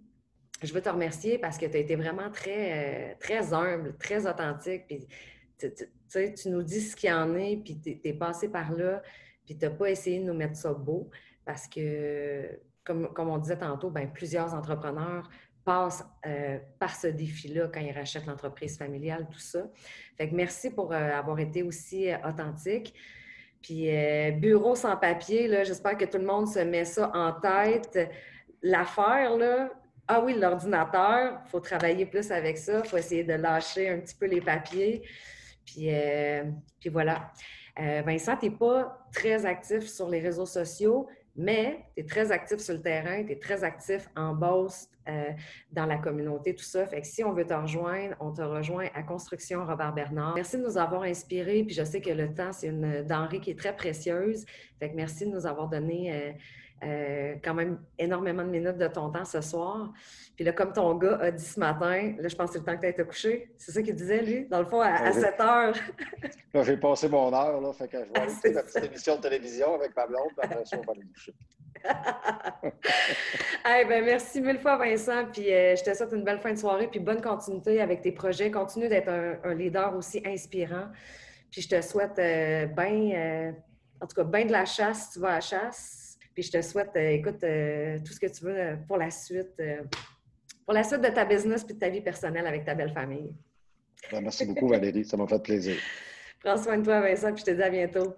je veux te remercier parce que tu as été vraiment très, euh, très humble, très authentique. Puis, tu nous dis ce qu'il y en est, puis tu es, passé par là, puis tu n'as pas essayé de nous mettre ça beau parce que, comme, comme on disait tantôt, ben, plusieurs entrepreneurs passent euh, par ce défi-là quand ils rachètent l'entreprise familiale, tout ça. Fait que merci pour avoir été aussi authentique. Puis euh, bureau sans papier, j'espère que tout le monde se met ça en tête. L'affaire, là, ah oui, l'ordinateur, il faut travailler plus avec ça, il faut essayer de lâcher un petit peu les papiers. Puis, euh, puis voilà. Euh, Vincent, tu n'es pas très actif sur les réseaux sociaux, mais tu es très actif sur le terrain, tu es très actif en boss, euh, dans la communauté, tout ça. Fait que si on veut te rejoindre, on te rejoint à Construction Robert Bernard. Merci de nous avoir inspirés, puis je sais que le temps, c'est une denrée qui est très précieuse. Fait que merci de nous avoir donné euh, euh, quand même énormément de minutes de ton temps ce soir. Puis là, comme ton gars a dit ce matin, là, je pense que c'est le temps que tu as été couché. C'est ça qu'il disait, lui, dans le fond, à, 7 heures. là, j'ai passé mon heure, là, fait que je vais *laughs* aller écouter ma petite émission de télévision avec ma blonde, puis après ça, on va aller coucher. *laughs* hey, ben, merci mille fois, Vincent. Puis euh, je te souhaite une belle fin de soirée, puis bonne continuité avec tes projets. Continue d'être un, leader aussi inspirant. Puis je te souhaite euh, bien, en tout cas, bien de la chasse si tu vas à la chasse puis je te souhaite, euh, écoute, euh, tout ce que tu veux euh, pour la suite, pour la suite de ta business puis de ta vie personnelle avec ta belle famille. Ben, merci beaucoup, Valérie. Ça m'a fait plaisir. *laughs* Prends soin de toi, Vincent, puis je te dis à bientôt.